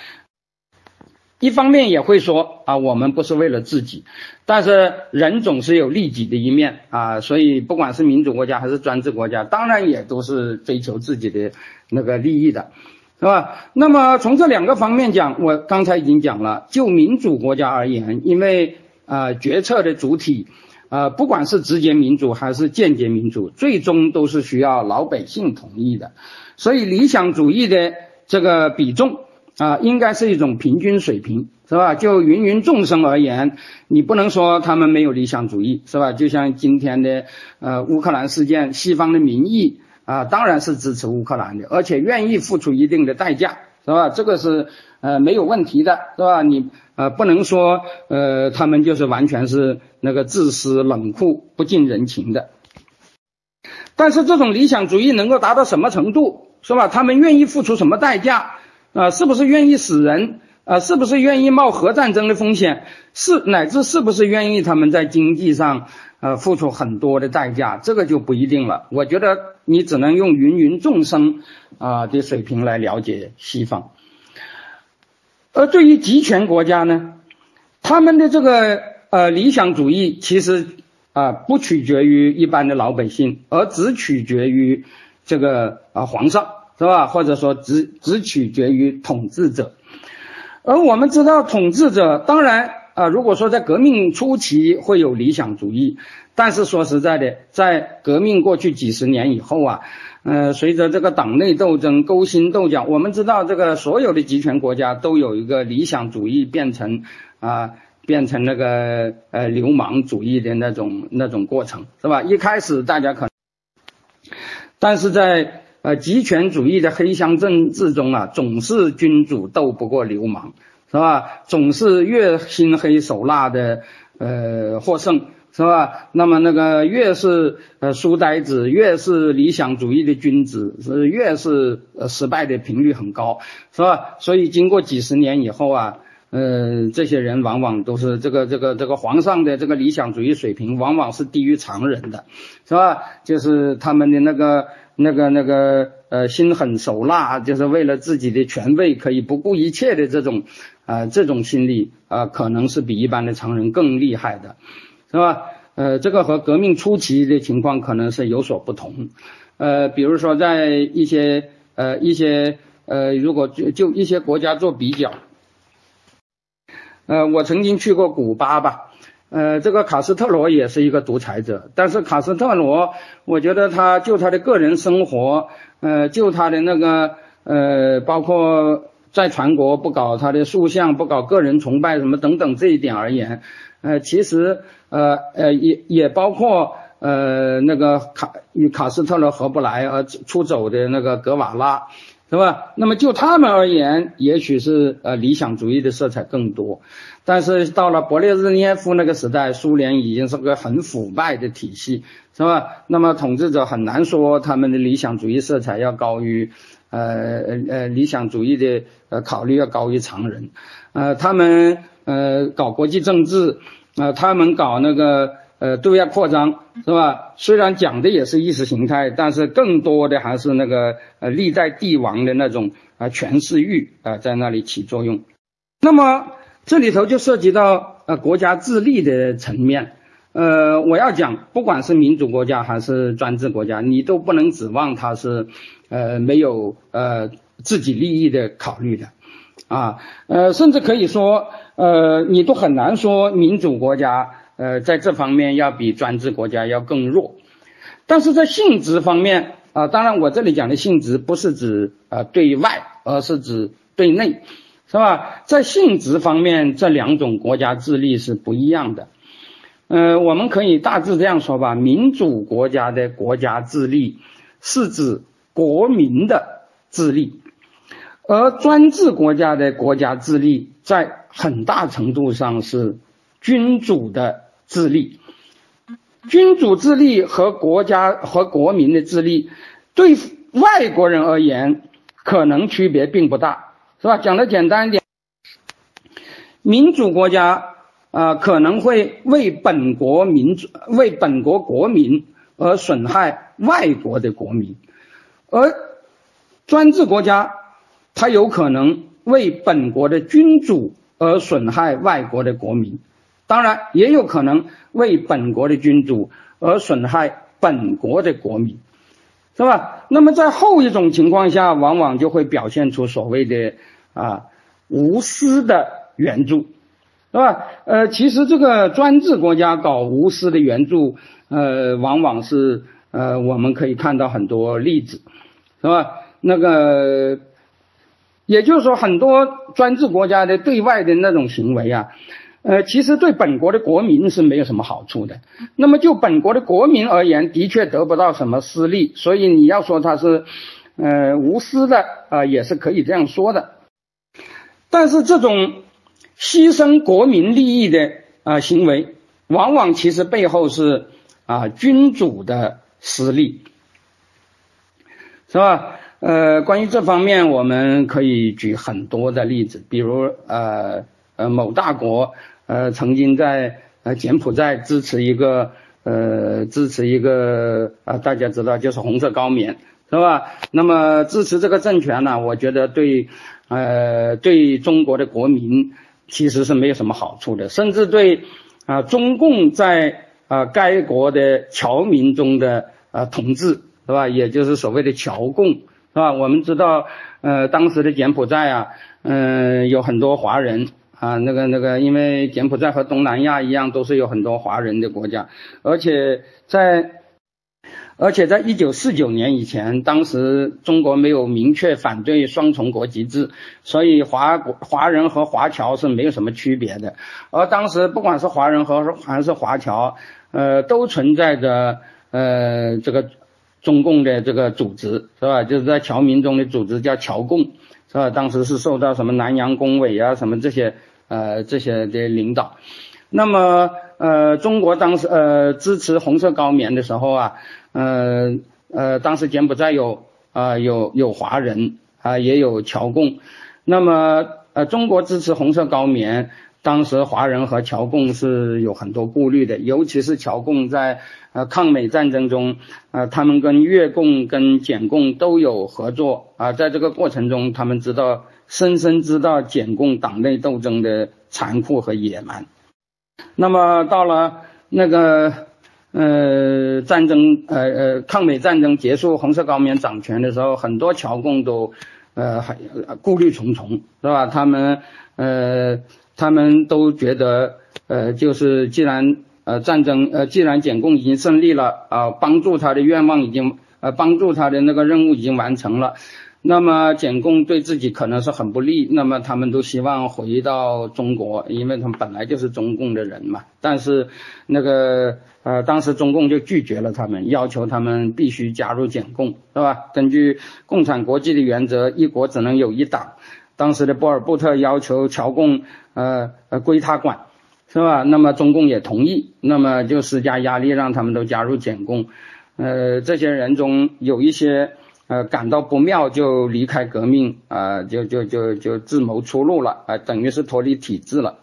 一方面也会说啊，我们不是为了自己，但是人总是有利己的一面啊，所以不管是民主国家还是专制国家，当然也都是追求自己的那个利益的，是吧？那么从这两个方面讲，我刚才已经讲了，就民主国家而言，因为啊决策的主体啊，不管是直接民主还是间接民主，最终都是需要老百姓同意的，所以理想主义的这个比重。啊，应该是一种平均水平，是吧？就芸芸众生而言，你不能说他们没有理想主义，是吧？就像今天的呃乌克兰事件，西方的民意啊，当然是支持乌克兰的，而且愿意付出一定的代价，是吧？这个是呃没有问题的，是吧？你呃不能说呃他们就是完全是那个自私冷酷不近人情的，但是这种理想主义能够达到什么程度，是吧？他们愿意付出什么代价？啊，是不是愿意死人？啊，是不是愿意冒核战争的风险？是乃至是不是愿意他们在经济上呃付出很多的代价？这个就不一定了。我觉得你只能用芸芸众生啊的水平来了解西方。而对于集权国家呢，他们的这个呃理想主义其实啊不取决于一般的老百姓，而只取决于这个啊皇上。是吧？或者说只只取决于统治者，而我们知道统治者当然啊，如果说在革命初期会有理想主义，但是说实在的，在革命过去几十年以后啊，呃，随着这个党内斗争勾心斗角，我们知道这个所有的集权国家都有一个理想主义变成啊变成那个呃流氓主义的那种那种过程，是吧？一开始大家可，但是在呃，集权主义的黑箱政治中啊，总是君主斗不过流氓，是吧？总是越心黑手辣的呃获胜，是吧？那么那个越是呃书呆子，越是理想主义的君子，是越是失败的频率很高，是吧？所以经过几十年以后啊，呃，这些人往往都是这个这个这个皇上的这个理想主义水平，往往是低于常人的，是吧？就是他们的那个。那个那个呃心狠手辣，就是为了自己的权位可以不顾一切的这种啊这种心理啊，可能是比一般的常人更厉害的，是吧？呃，这个和革命初期的情况可能是有所不同。呃，比如说在一些呃一些呃如果就就一些国家做比较，呃我曾经去过古巴吧，呃这个卡斯特罗也是一个独裁者，但是卡斯特罗我觉得他就他的个人生活，呃就他的那个呃包括在全国不搞他的塑像，不搞个人崇拜什么等等这一点而言，呃其实呃呃也也包括。呃，那个卡与卡斯特罗合不来而出走的那个格瓦拉，是吧？那么就他们而言，也许是呃理想主义的色彩更多。但是到了勃列日涅夫那个时代，苏联已经是个很腐败的体系，是吧？那么统治者很难说他们的理想主义色彩要高于呃呃理想主义的呃考虑要高于常人。呃，他们呃搞国际政治，呃，他们搞那个。呃，对外扩张是吧？虽然讲的也是意识形态，但是更多的还是那个呃历代帝王的那种啊权势欲啊在那里起作用。那么这里头就涉及到呃国家治理的层面。呃，我要讲，不管是民主国家还是专制国家，你都不能指望它是呃没有呃自己利益的考虑的啊。呃，甚至可以说，呃，你都很难说民主国家。呃，在这方面要比专制国家要更弱，但是在性质方面啊，当然我这里讲的性质不是指啊对外，而是指对内，是吧？在性质方面，这两种国家治理是不一样的。呃，我们可以大致这样说吧：民主国家的国家治理是指国民的治理，而专制国家的国家治理在很大程度上是君主的。智力，君主智力和国家和国民的智力，对外国人而言可能区别并不大，是吧？讲的简单一点，民主国家啊可能会为本国民主、为本国国民而损害外国的国民，而专制国家它有可能为本国的君主而损害外国的国民。当然，也有可能为本国的君主而损害本国的国民，是吧？那么在后一种情况下，往往就会表现出所谓的啊无私的援助，是吧？呃，其实这个专制国家搞无私的援助，呃，往往是呃我们可以看到很多例子，是吧？那个，也就是说，很多专制国家的对外的那种行为啊。呃，其实对本国的国民是没有什么好处的。那么就本国的国民而言，的确得不到什么私利，所以你要说他是，呃，无私的啊，也是可以这样说的。但是这种牺牲国民利益的啊行为，往往其实背后是啊君主的私利，是吧？呃，关于这方面，我们可以举很多的例子，比如呃呃某大国。呃，曾经在呃柬埔寨支持一个呃支持一个啊，大家知道就是红色高棉是吧？那么支持这个政权呢，我觉得对呃对中国的国民其实是没有什么好处的，甚至对啊中共在啊该国的侨民中的啊统治是吧？也就是所谓的侨共是吧？我们知道呃当时的柬埔寨啊，嗯有很多华人。啊，那个那个，因为柬埔寨和东南亚一样，都是有很多华人的国家，而且在，而且在一九四九年以前，当时中国没有明确反对双重国籍制，所以华国华人和华侨是没有什么区别的。而当时不管是华人和还是华侨，呃，都存在着呃这个中共的这个组织，是吧？就是在侨民中的组织叫侨共。是吧，当时是受到什么南洋工委啊，什么这些呃这些的领导。那么呃，中国当时呃支持红色高棉的时候啊，呃呃，当时柬埔寨有啊有有华人啊，也有侨共。那么呃，中国支持红色高棉。当时华人和侨共是有很多顾虑的，尤其是侨共在呃抗美战争中，呃他们跟越共跟柬共都有合作啊，在这个过程中，他们知道深深知道柬共党内斗争的残酷和野蛮。那么到了那个呃战争呃呃抗美战争结束，红色高棉掌权的时候，很多侨共都呃还顾虑重重，是吧？他们呃他们都觉得呃就是既然呃战争呃既然检共已经胜利了啊，帮助他的愿望已经呃帮助他的那个任务已经完成了。那么检共对自己可能是很不利，那么他们都希望回到中国，因为他们本来就是中共的人嘛。但是那个呃，当时中共就拒绝了他们，要求他们必须加入检共，是吧？根据共产国际的原则，一国只能有一党。当时的波尔布特要求侨共呃呃归他管，是吧？那么中共也同意，那么就施加压力让他们都加入检共。呃，这些人中有一些。呃，感到不妙就离开革命啊，就就就就自谋出路了啊，等于是脱离体制了。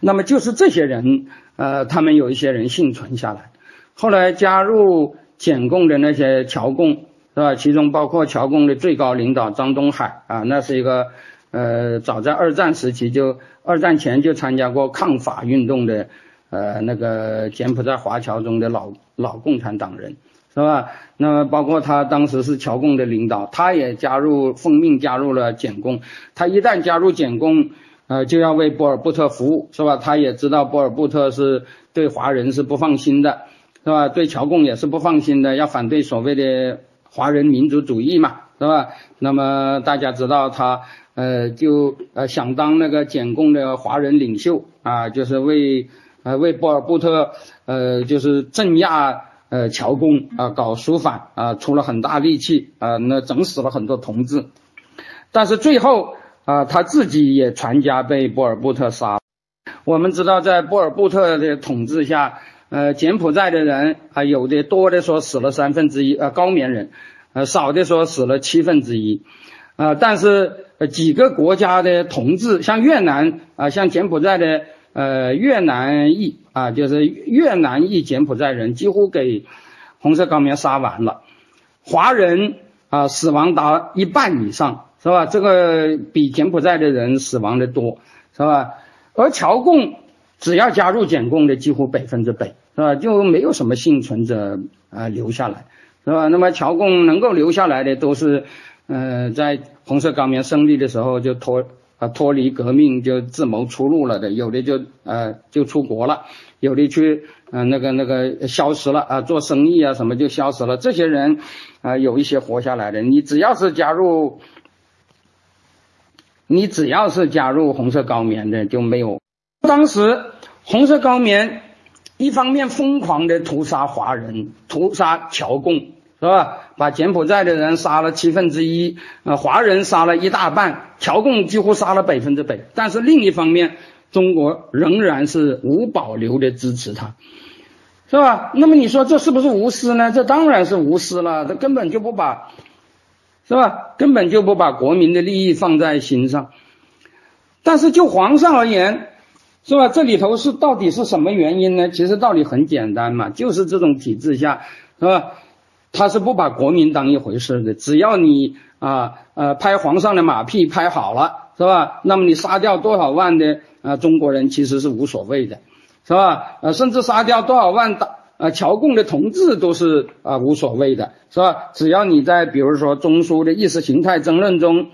那么就是这些人，呃，他们有一些人幸存下来，后来加入检共的那些侨共是吧？其中包括侨共的最高领导张东海啊，那是一个呃，早在二战时期就二战前就参加过抗法运动的呃那个柬埔寨华侨中的老老共产党人。是吧？那么包括他当时是侨共的领导，他也加入奉命加入了检共。他一旦加入检共，呃，就要为波尔布特服务，是吧？他也知道波尔布特是对华人是不放心的，是吧？对侨共也是不放心的，要反对所谓的华人民族主义嘛，是吧？那么大家知道他，呃，就呃想当那个检共的华人领袖啊，就是为呃为波尔布特呃就是镇压。呃，侨共啊，搞肃反啊，出了很大力气啊，那整死了很多同志，但是最后啊，他自己也全家被波尔布特杀。我们知道，在波尔布特的统治下，呃，柬埔寨的人啊，有的多的说死了三分之一，呃，高棉人，呃，少的说死了七分之一，啊，但是几个国家的同志，像越南啊，像柬埔寨的。呃，越南裔啊，就是越南裔柬埔寨人，几乎给红色高棉杀完了。华人啊，死亡达一半以上，是吧？这个比柬埔寨的人死亡的多，是吧？而侨共只要加入柬共的，几乎百分之百，是吧？就没有什么幸存者啊留下来，是吧？那么侨共能够留下来的，都是呃，在红色高棉胜利的时候就脱。啊，脱离革命就自谋出路了的，有的就呃就出国了，有的去嗯那个那个消失了啊，做生意啊什么就消失了。这些人啊，有一些活下来的。你只要是加入，你只要是加入红色高棉的就没有。当时红色高棉一方面疯狂的屠杀华人，屠杀侨共。是吧？把柬埔寨的人杀了七分之一，呃，华人杀了一大半，侨共几乎杀了百分之百。但是另一方面，中国仍然是无保留的支持他，是吧？那么你说这是不是无私呢？这当然是无私了，这根本就不把，是吧？根本就不把国民的利益放在心上。但是就皇上而言，是吧？这里头是到底是什么原因呢？其实道理很简单嘛，就是这种体制下，是吧？他是不把国民当一回事的，只要你啊呃拍皇上的马屁拍好了，是吧？那么你杀掉多少万的啊中国人其实是无所谓的，是吧？呃，甚至杀掉多少万大呃侨共的同志都是啊无所谓的，是吧？只要你在比如说中枢的意识形态争论中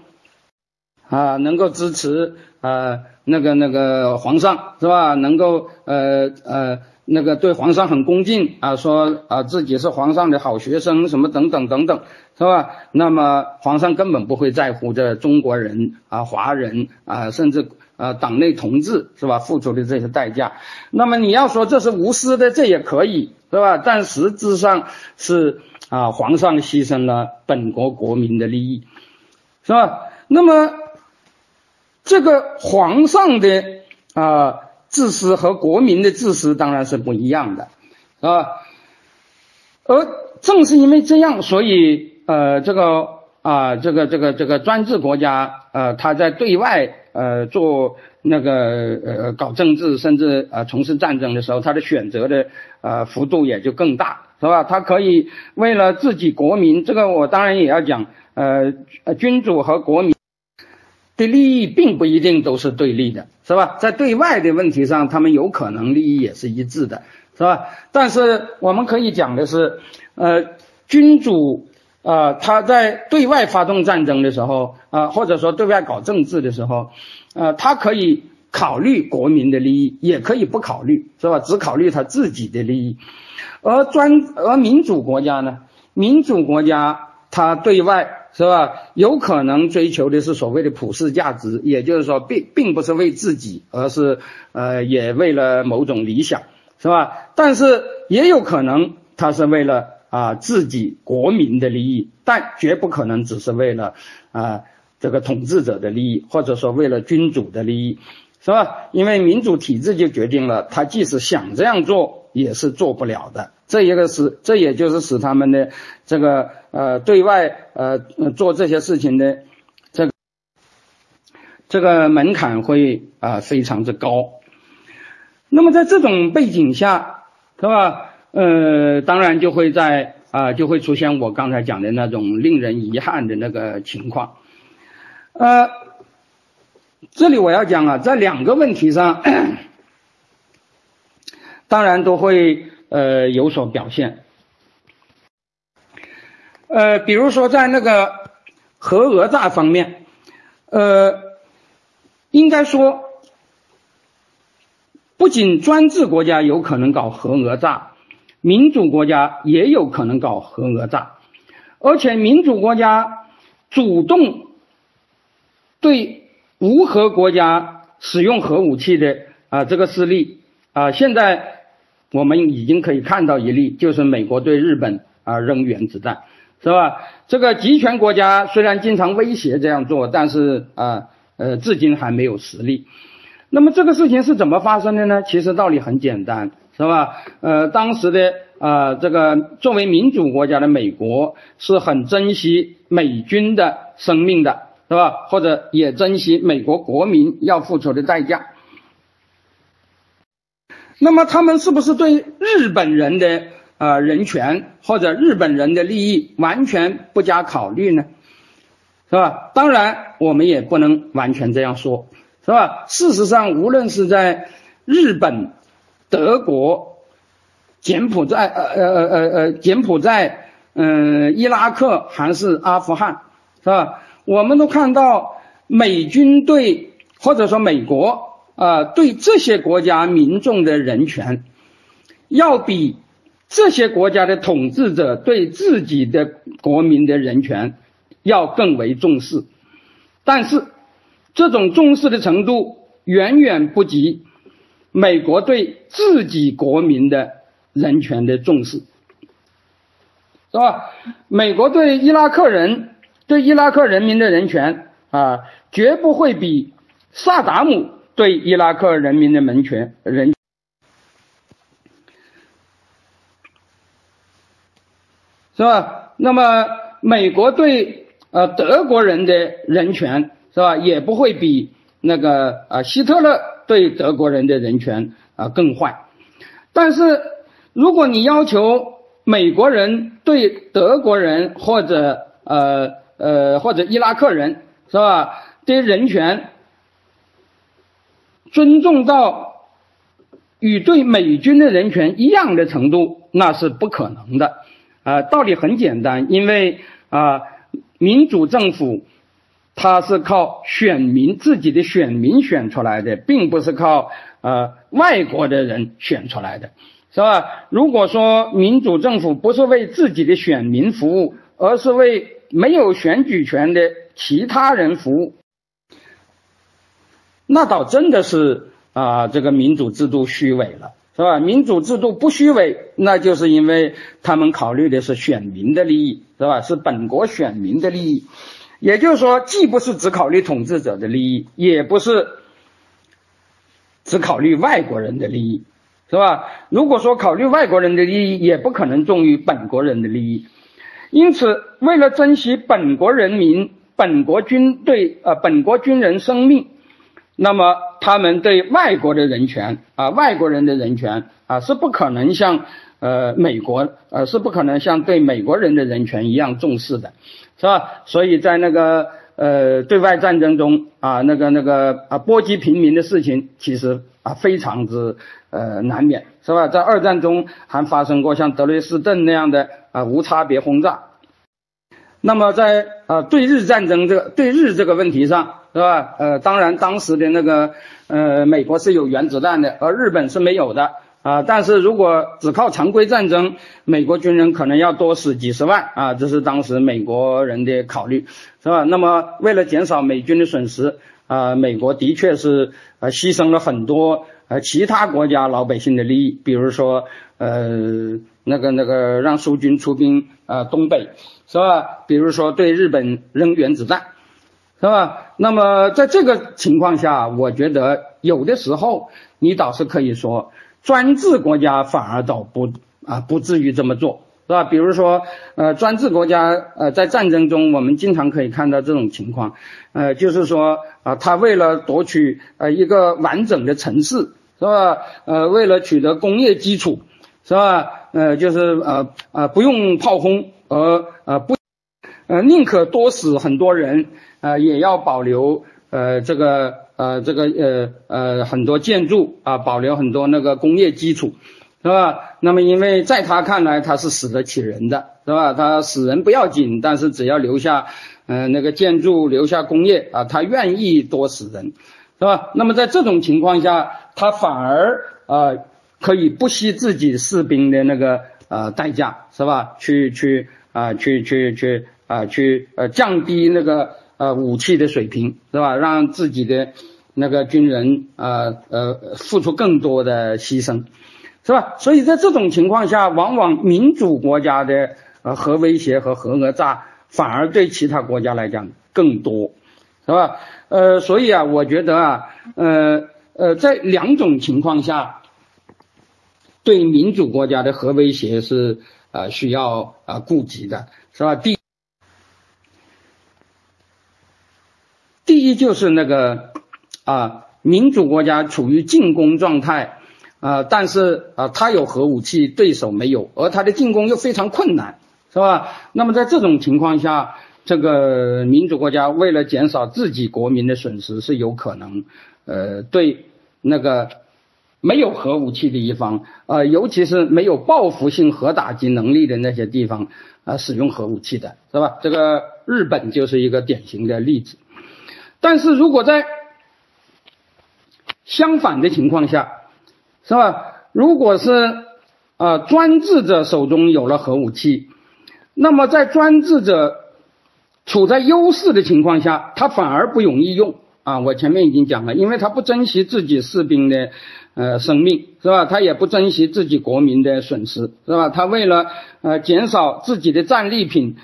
啊能够支持呃那个那个皇上，是吧？能够呃呃。那个对皇上很恭敬啊，说啊自己是皇上的好学生，什么等等等等，是吧？那么皇上根本不会在乎这中国人啊、华人啊，甚至啊党内同志是吧付出的这些代价。那么你要说这是无私的，这也可以是吧？但实质上是啊皇上牺牲了本国国民的利益，是吧？那么这个皇上的啊。自私和国民的自私当然是不一样的，啊，而正是因为这样，所以呃，这个啊，这个这个这个专制国家，呃，他在对外呃做那个呃搞政治，甚至呃从事战争的时候，他的选择的呃幅度也就更大，是吧？他可以为了自己国民，这个我当然也要讲，呃，君主和国民。的利益并不一定都是对立的，是吧？在对外的问题上，他们有可能利益也是一致的，是吧？但是我们可以讲的是，呃，君主啊，他在对外发动战争的时候啊，或者说对外搞政治的时候，呃，他可以考虑国民的利益，也可以不考虑，是吧？只考虑他自己的利益。而专而民主国家呢，民主国家他对外。是吧？有可能追求的是所谓的普世价值，也就是说，并并不是为自己，而是呃，也为了某种理想，是吧？但是也有可能他是为了啊自己国民的利益，但绝不可能只是为了啊这个统治者的利益，或者说为了君主的利益，是吧？因为民主体制就决定了，他即使想这样做，也是做不了的。这一个是，这也就是使他们的这个呃对外呃做这些事情的这这个门槛会啊非常之高。那么在这种背景下，是吧？呃，当然就会在啊就会出现我刚才讲的那种令人遗憾的那个情况。呃，这里我要讲啊，在两个问题上，当然都会。呃，有所表现。呃，比如说在那个核讹诈方面，呃，应该说，不仅专制国家有可能搞核讹诈，民主国家也有可能搞核讹诈，而且民主国家主动对无核国家使用核武器的啊这个事例啊，现在。我们已经可以看到一例，就是美国对日本啊扔原子弹，是吧？这个集权国家虽然经常威胁这样做，但是啊呃至今还没有实力。那么这个事情是怎么发生的呢？其实道理很简单，是吧？呃，当时的啊这个作为民主国家的美国是很珍惜美军的生命的，是吧？或者也珍惜美国国民要付出的代价。那么他们是不是对日本人的呃人权或者日本人的利益完全不加考虑呢？是吧？当然，我们也不能完全这样说，是吧？事实上，无论是在日本、德国、柬埔寨、呃呃呃呃呃柬埔寨、嗯伊拉克还是阿富汗，是吧？我们都看到美军对或者说美国。啊，对这些国家民众的人权，要比这些国家的统治者对自己的国民的人权要更为重视，但是这种重视的程度远远不及美国对自己国民的人权的重视，是吧？美国对伊拉克人对伊拉克人民的人权啊，绝不会比萨达姆。对伊拉克人民的人权，人是吧？那么美国对呃德国人的人权是吧，也不会比那个啊希特勒对德国人的人权啊更坏。但是如果你要求美国人对德国人或者呃呃或者伊拉克人是吧的人权，尊重到与对美军的人权一样的程度，那是不可能的。啊，道理很简单，因为啊，民主政府他是靠选民自己的选民选出来的，并不是靠呃外国的人选出来的，是吧？如果说民主政府不是为自己的选民服务，而是为没有选举权的其他人服务。那倒真的是啊，这个民主制度虚伪了，是吧？民主制度不虚伪，那就是因为他们考虑的是选民的利益，是吧？是本国选民的利益，也就是说，既不是只考虑统治者的利益，也不是只考虑外国人的利益，是吧？如果说考虑外国人的利益，也不可能重于本国人的利益。因此，为了珍惜本国人民、本国军队、呃，本国军人生命。那么，他们对外国的人权啊，外国人的人权啊，是不可能像呃美国呃是不可能像对美国人的人权一样重视的，是吧？所以在那个呃对外战争中啊那个那个啊波及平民的事情，其实啊非常之呃难免，是吧？在二战中还发生过像德累斯顿那样的啊无差别轰炸。那么在啊对日战争这个对日这个问题上，是吧？呃，当然当时的那个呃美国是有原子弹的，而日本是没有的。啊，但是如果只靠常规战争，美国军人可能要多死几十万啊，这是当时美国人的考虑，是吧？那么为了减少美军的损失，啊，美国的确是呃牺牲了很多呃其他国家老百姓的利益，比如说呃那个那个让苏军出兵啊东北，是吧？比如说对日本扔原子弹，是吧？那么在这个情况下，我觉得有的时候你倒是可以说。专制国家反而倒不啊不至于这么做，是吧？比如说，呃，专制国家呃在战争中，我们经常可以看到这种情况，呃，就是说啊，他为了夺取呃一个完整的城市，是吧？呃，为了取得工业基础，是吧？呃，就是呃呃不用炮轰，而呃不呃宁可多死很多人，呃也要保留呃这个。呃，这个呃呃很多建筑啊，保留很多那个工业基础，是吧？那么因为在他看来，他是死得起人的，是吧？他死人不要紧，但是只要留下嗯那个建筑，留下工业啊，他愿意多死人，是吧？那么在这种情况下，他反而啊可以不惜自己士兵的那个呃代价，是吧？去去啊去去去啊去呃降低那个。呃，武器的水平是吧？让自己的那个军人呃呃付出更多的牺牲，是吧？所以在这种情况下，往往民主国家的核威胁和核讹诈反而对其他国家来讲更多，是吧？呃，所以啊，我觉得啊，呃呃，在两种情况下，对民主国家的核威胁是呃需要啊顾及的，是吧？第。第一就是那个啊，民主国家处于进攻状态啊，但是啊，他有核武器，对手没有，而他的进攻又非常困难，是吧？那么在这种情况下，这个民主国家为了减少自己国民的损失，是有可能呃对那个没有核武器的一方啊，尤其是没有报复性核打击能力的那些地方啊，使用核武器的，是吧？这个日本就是一个典型的例子。但是如果在相反的情况下，是吧？如果是啊专制者手中有了核武器，那么在专制者处在优势的情况下，他反而不容易用啊。我前面已经讲了，因为他不珍惜自己士兵的呃生命，是吧？他也不珍惜自己国民的损失，是吧？他为了呃减少自己的战利品。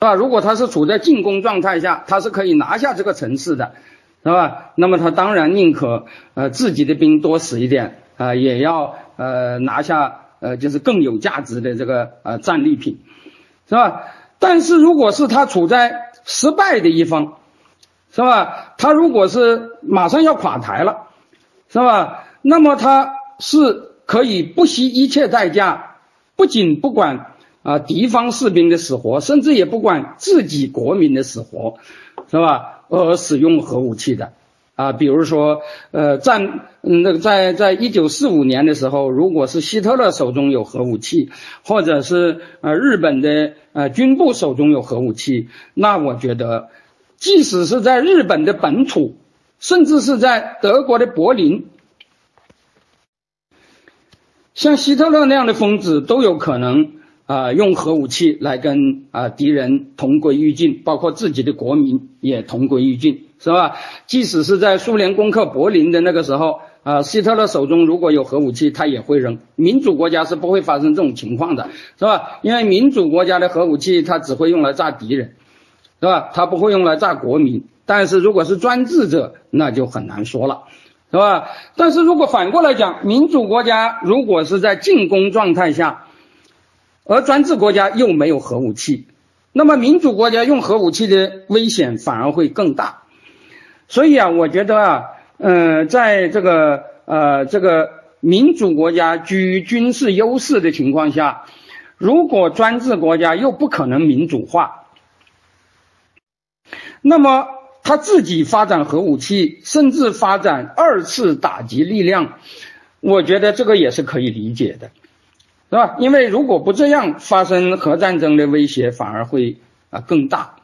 是吧？如果他是处在进攻状态下，他是可以拿下这个城市的，是吧？那么他当然宁可呃自己的兵多死一点啊，也要呃拿下呃就是更有价值的这个呃战利品，是吧？但是如果是他处在失败的一方，是吧？他如果是马上要垮台了，是吧？那么他是可以不惜一切代价，不仅不管。啊，敌方士兵的死活，甚至也不管自己国民的死活，是吧？而使用核武器的，啊，比如说，呃，战，那个在在一九四五年的时候，如果是希特勒手中有核武器，或者是呃日本的呃军部手中有核武器，那我觉得，即使是在日本的本土，甚至是在德国的柏林，像希特勒那样的疯子都有可能。啊，用核武器来跟啊敌人同归于尽，包括自己的国民也同归于尽，是吧？即使是在苏联攻克柏林的那个时候，啊，希特勒手中如果有核武器，他也会扔。民主国家是不会发生这种情况的，是吧？因为民主国家的核武器，它只会用来炸敌人，是吧？它不会用来炸国民。但是如果是专制者，那就很难说了，是吧？但是如果反过来讲，民主国家如果是在进攻状态下，而专制国家又没有核武器，那么民主国家用核武器的危险反而会更大。所以啊，我觉得啊，嗯，在这个呃这个民主国家居于军事优势的情况下，如果专制国家又不可能民主化，那么他自己发展核武器，甚至发展二次打击力量，我觉得这个也是可以理解的，是吧？因为如果不这样，发生核战争的威胁反而会啊更大，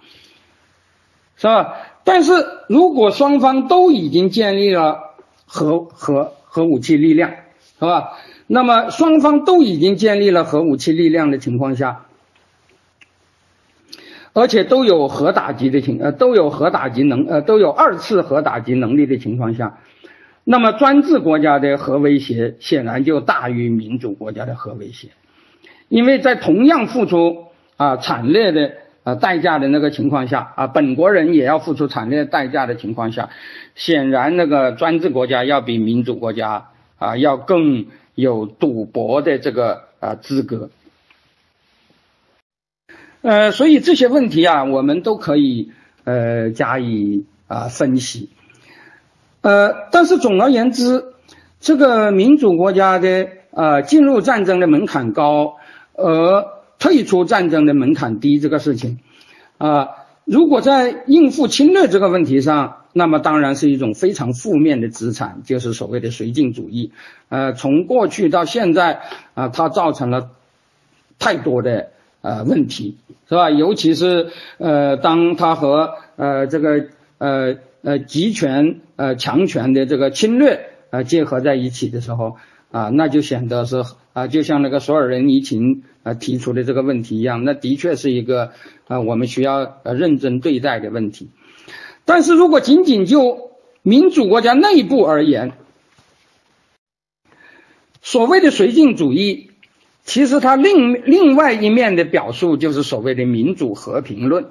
是吧？但是如果双方都已经建立了核核核武器力量，是吧？那么双方都已经建立了核武器力量的情况下，而且都有核打击的情呃都有核打击能呃都有二次核打击能力的情况下，那么专制国家的核威胁显然就大于民主国家的核威胁，因为在同样付出啊惨烈的啊代价的那个情况下啊本国人也要付出惨烈代价的情况下，显然那个专制国家要比民主国家啊要更。有赌博的这个啊资格，呃，所以这些问题啊，我们都可以呃加以啊分析，呃，但是总而言之，这个民主国家的呃进入战争的门槛高，而退出战争的门槛低这个事情，啊，如果在应付侵略这个问题上。那么当然是一种非常负面的资产，就是所谓的绥靖主义。呃，从过去到现在啊，它造成了太多的呃问题，是吧？尤其是呃，当它和呃这个呃呃集权呃强权的这个侵略呃结合在一起的时候啊，那就显得是啊，就像那个索尔仁尼琴啊提出的这个问题一样，那的确是一个啊我们需要呃认真对待的问题。但是如果仅仅就民主国家内部而言，所谓的绥靖主义，其实它另另外一面的表述就是所谓的民主和平论。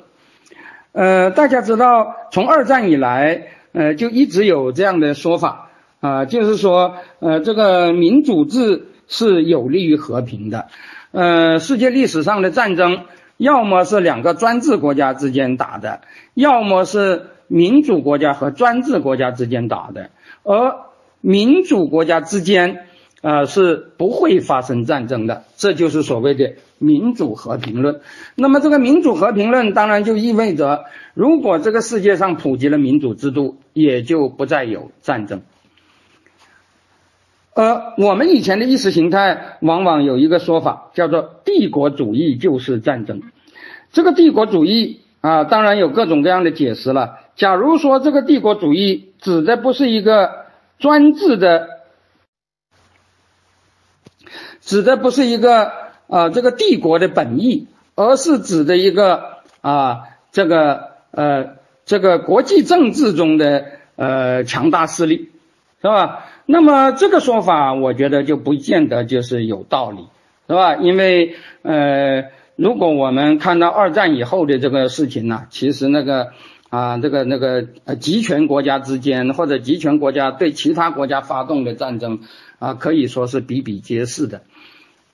呃，大家知道，从二战以来，呃，就一直有这样的说法啊，就是说，呃，这个民主制是有利于和平的。呃，世界历史上的战争，要么是两个专制国家之间打的，要么是。民主国家和专制国家之间打的，而民主国家之间，呃，是不会发生战争的，这就是所谓的民主和平论。那么，这个民主和平论当然就意味着，如果这个世界上普及了民主制度，也就不再有战争。而我们以前的意识形态往往有一个说法，叫做帝国主义就是战争。这个帝国主义啊，当然有各种各样的解释了。假如说这个帝国主义指的不是一个专制的，指的不是一个啊这个帝国的本意，而是指的一个啊这个呃这个国际政治中的呃强大势力，是吧？那么这个说法，我觉得就不见得就是有道理，是吧？因为呃，如果我们看到二战以后的这个事情呢，其实那个。啊，这个那个呃，集权国家之间或者集权国家对其他国家发动的战争啊，可以说是比比皆是的，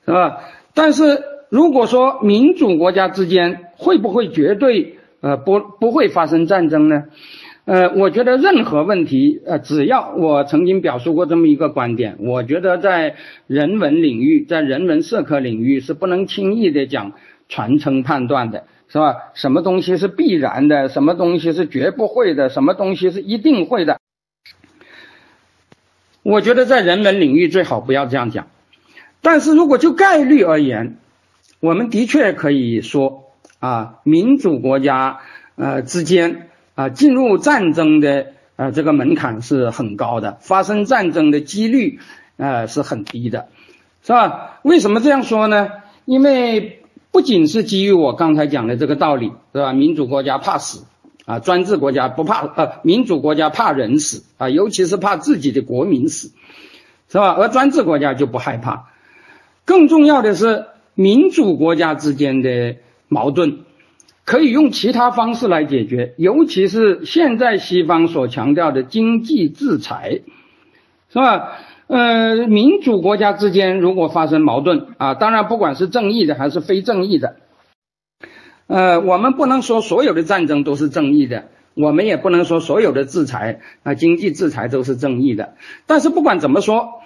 是吧？但是如果说民主国家之间会不会绝对呃不不会发生战争呢？呃，我觉得任何问题呃，只要我曾经表述过这么一个观点，我觉得在人文领域，在人文社科领域是不能轻易的讲传承判断的。是吧？什么东西是必然的？什么东西是绝不会的？什么东西是一定会的？我觉得在人文领域最好不要这样讲。但是如果就概率而言，我们的确可以说啊，民主国家呃之间啊进入战争的呃这个门槛是很高的，发生战争的几率呃是很低的，是吧？为什么这样说呢？因为。不仅是基于我刚才讲的这个道理，是吧？民主国家怕死啊，专制国家不怕，呃，民主国家怕人死啊，尤其是怕自己的国民死，是吧？而专制国家就不害怕。更重要的是，民主国家之间的矛盾可以用其他方式来解决，尤其是现在西方所强调的经济制裁，是吧？呃，民主国家之间如果发生矛盾啊，当然不管是正义的还是非正义的，呃，我们不能说所有的战争都是正义的，我们也不能说所有的制裁啊，经济制裁都是正义的。但是不管怎么说，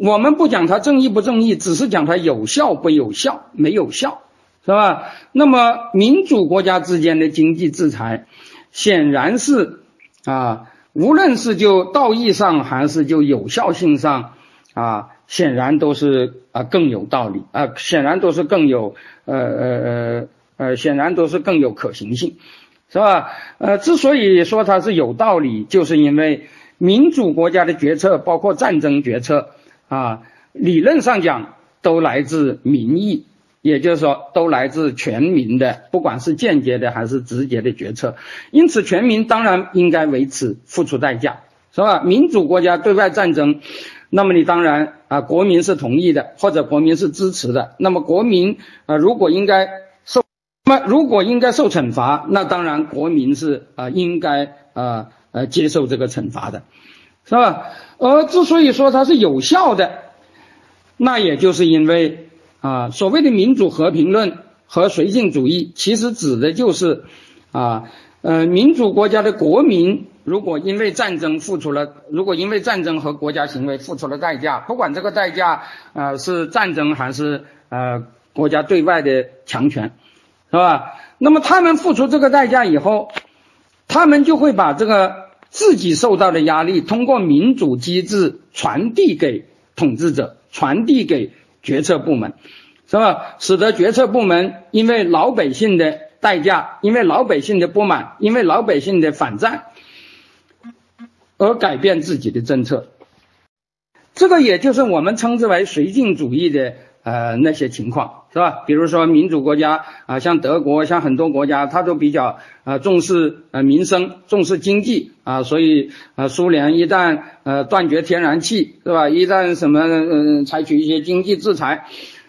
我们不讲它正义不正义，只是讲它有效不有效，没有效，是吧？那么民主国家之间的经济制裁。显然是啊，无论是就道义上还是就有效性上啊，显然都是啊更有道理啊，显然都是更有呃呃呃呃，显然都是更有可行性，是吧？呃，之所以说它是有道理，就是因为民主国家的决策，包括战争决策啊，理论上讲都来自民意。也就是说，都来自全民的，不管是间接的还是直接的决策，因此全民当然应该为此付出代价，是吧？民主国家对外战争，那么你当然啊，国民是同意的，或者国民是支持的，那么国民啊，如果应该受，那么如果应该受惩罚，那当然国民是啊，应该啊呃接受这个惩罚的，是吧？而之所以说它是有效的，那也就是因为。啊，所谓的民主和平论和绥靖主义，其实指的就是，啊，呃，民主国家的国民如果因为战争付出了，如果因为战争和国家行为付出了代价，不管这个代价，呃，是战争还是呃国家对外的强权，是吧？那么他们付出这个代价以后，他们就会把这个自己受到的压力，通过民主机制传递给统治者，传递给。决策部门，是吧？使得决策部门因为老百姓的代价，因为老百姓的不满，因为老百姓的反战，而改变自己的政策。这个也就是我们称之为绥靖主义的呃那些情况，是吧？比如说民主国家啊，像德国，像很多国家，它都比较啊重视呃民生，重视经济啊，所以呃苏联一旦呃断绝天然气，是吧？一旦什么嗯采取一些经济制裁，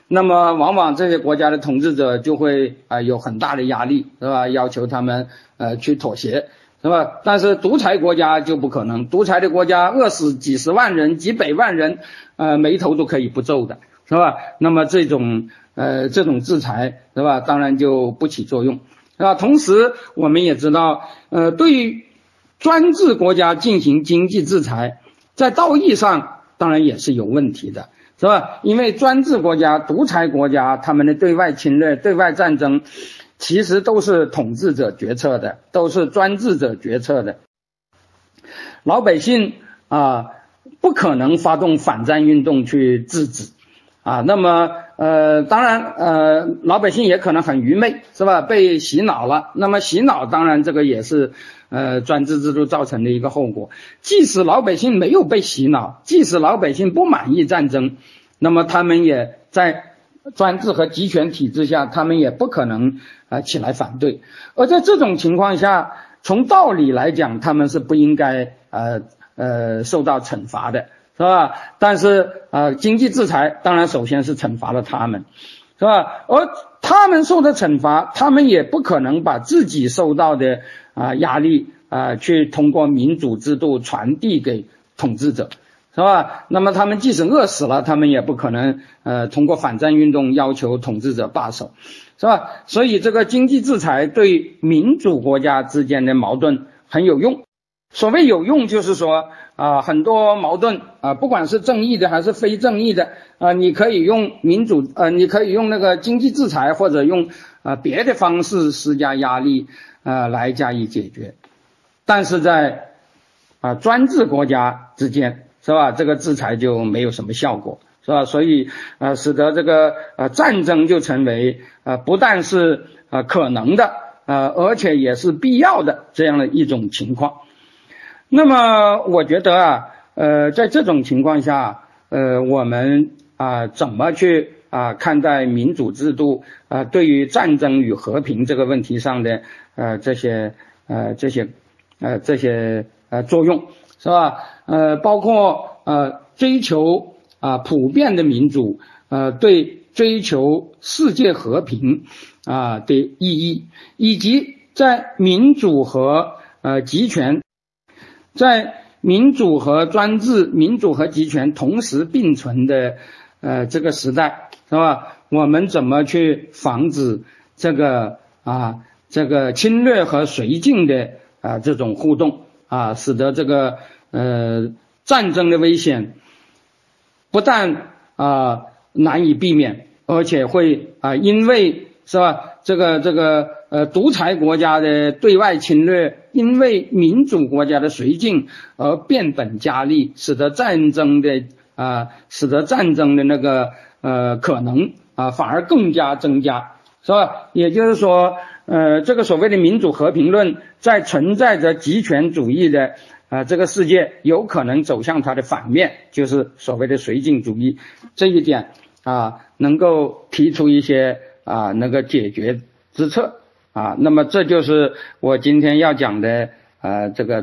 那么往往这些国家的统治者就会啊有很大的压力，是吧？要求他们呃去妥协。是吧？但是独裁国家就不可能，独裁的国家饿死几十万人、几百万人，呃，眉头都可以不皱的，是吧？那么这种呃这种制裁，是吧？当然就不起作用，是吧？同时我们也知道，呃，对于专制国家进行经济制裁，在道义上当然也是有问题的，是吧？因为专制国家、独裁国家他们的对外侵略、对外战争。其实都是统治者决策的，都是专制者决策的。老百姓啊，不可能发动反战运动去制止啊。那么呃，当然呃，老百姓也可能很愚昧，是吧？被洗脑了。那么洗脑当然这个也是呃专制制度造成的一个后果。即使老百姓没有被洗脑，即使老百姓不满意战争，那么他们也在。专制和集权体制下，他们也不可能啊起来反对。而在这种情况下，从道理来讲，他们是不应该呃呃受到惩罚的，是吧？但是啊，经济制裁当然首先是惩罚了他们，是吧？而他们受的惩罚，他们也不可能把自己受到的啊压力啊去通过民主制度传递给统治者。是吧？那么他们即使饿死了，他们也不可能呃通过反战运动要求统治者罢手，是吧？所以这个经济制裁对民主国家之间的矛盾很有用。所谓有用，就是说啊很多矛盾啊，不管是正义的还是非正义的啊，你可以用民主呃，你可以用那个经济制裁或者用啊别的方式施加压力啊来加以解决。但是在啊专制国家之间。是吧？这个制裁就没有什么效果，是吧？所以呃，使得这个呃战争就成为呃不但是呃可能的呃，而且也是必要的这样的一种情况。那么我觉得啊，呃，在这种情况下，呃，我们啊怎么去啊看待民主制度啊对于战争与和平这个问题上的呃这些呃这些呃这些呃作用？是吧？呃，包括呃追求啊普遍的民主，呃对追求世界和平啊的意义，以及在民主和呃集权，在民主和专制、民主和集权同时并存的呃这个时代，是吧？我们怎么去防止这个啊这个侵略和绥靖的啊这种互动？啊，使得这个呃战争的危险不但啊难以避免，而且会啊因为是吧这个这个呃独裁国家的对外侵略，因为民主国家的绥靖而变本加厉，使得战争的啊，使得战争的那个呃可能啊反而更加增加，是吧？也就是说，呃，这个所谓的民主和平论，在存在着极权主义的啊这个世界，有可能走向它的反面，就是所谓的绥靖主义。这一点啊，能够提出一些啊那个解决之策啊。那么这就是我今天要讲的啊这个。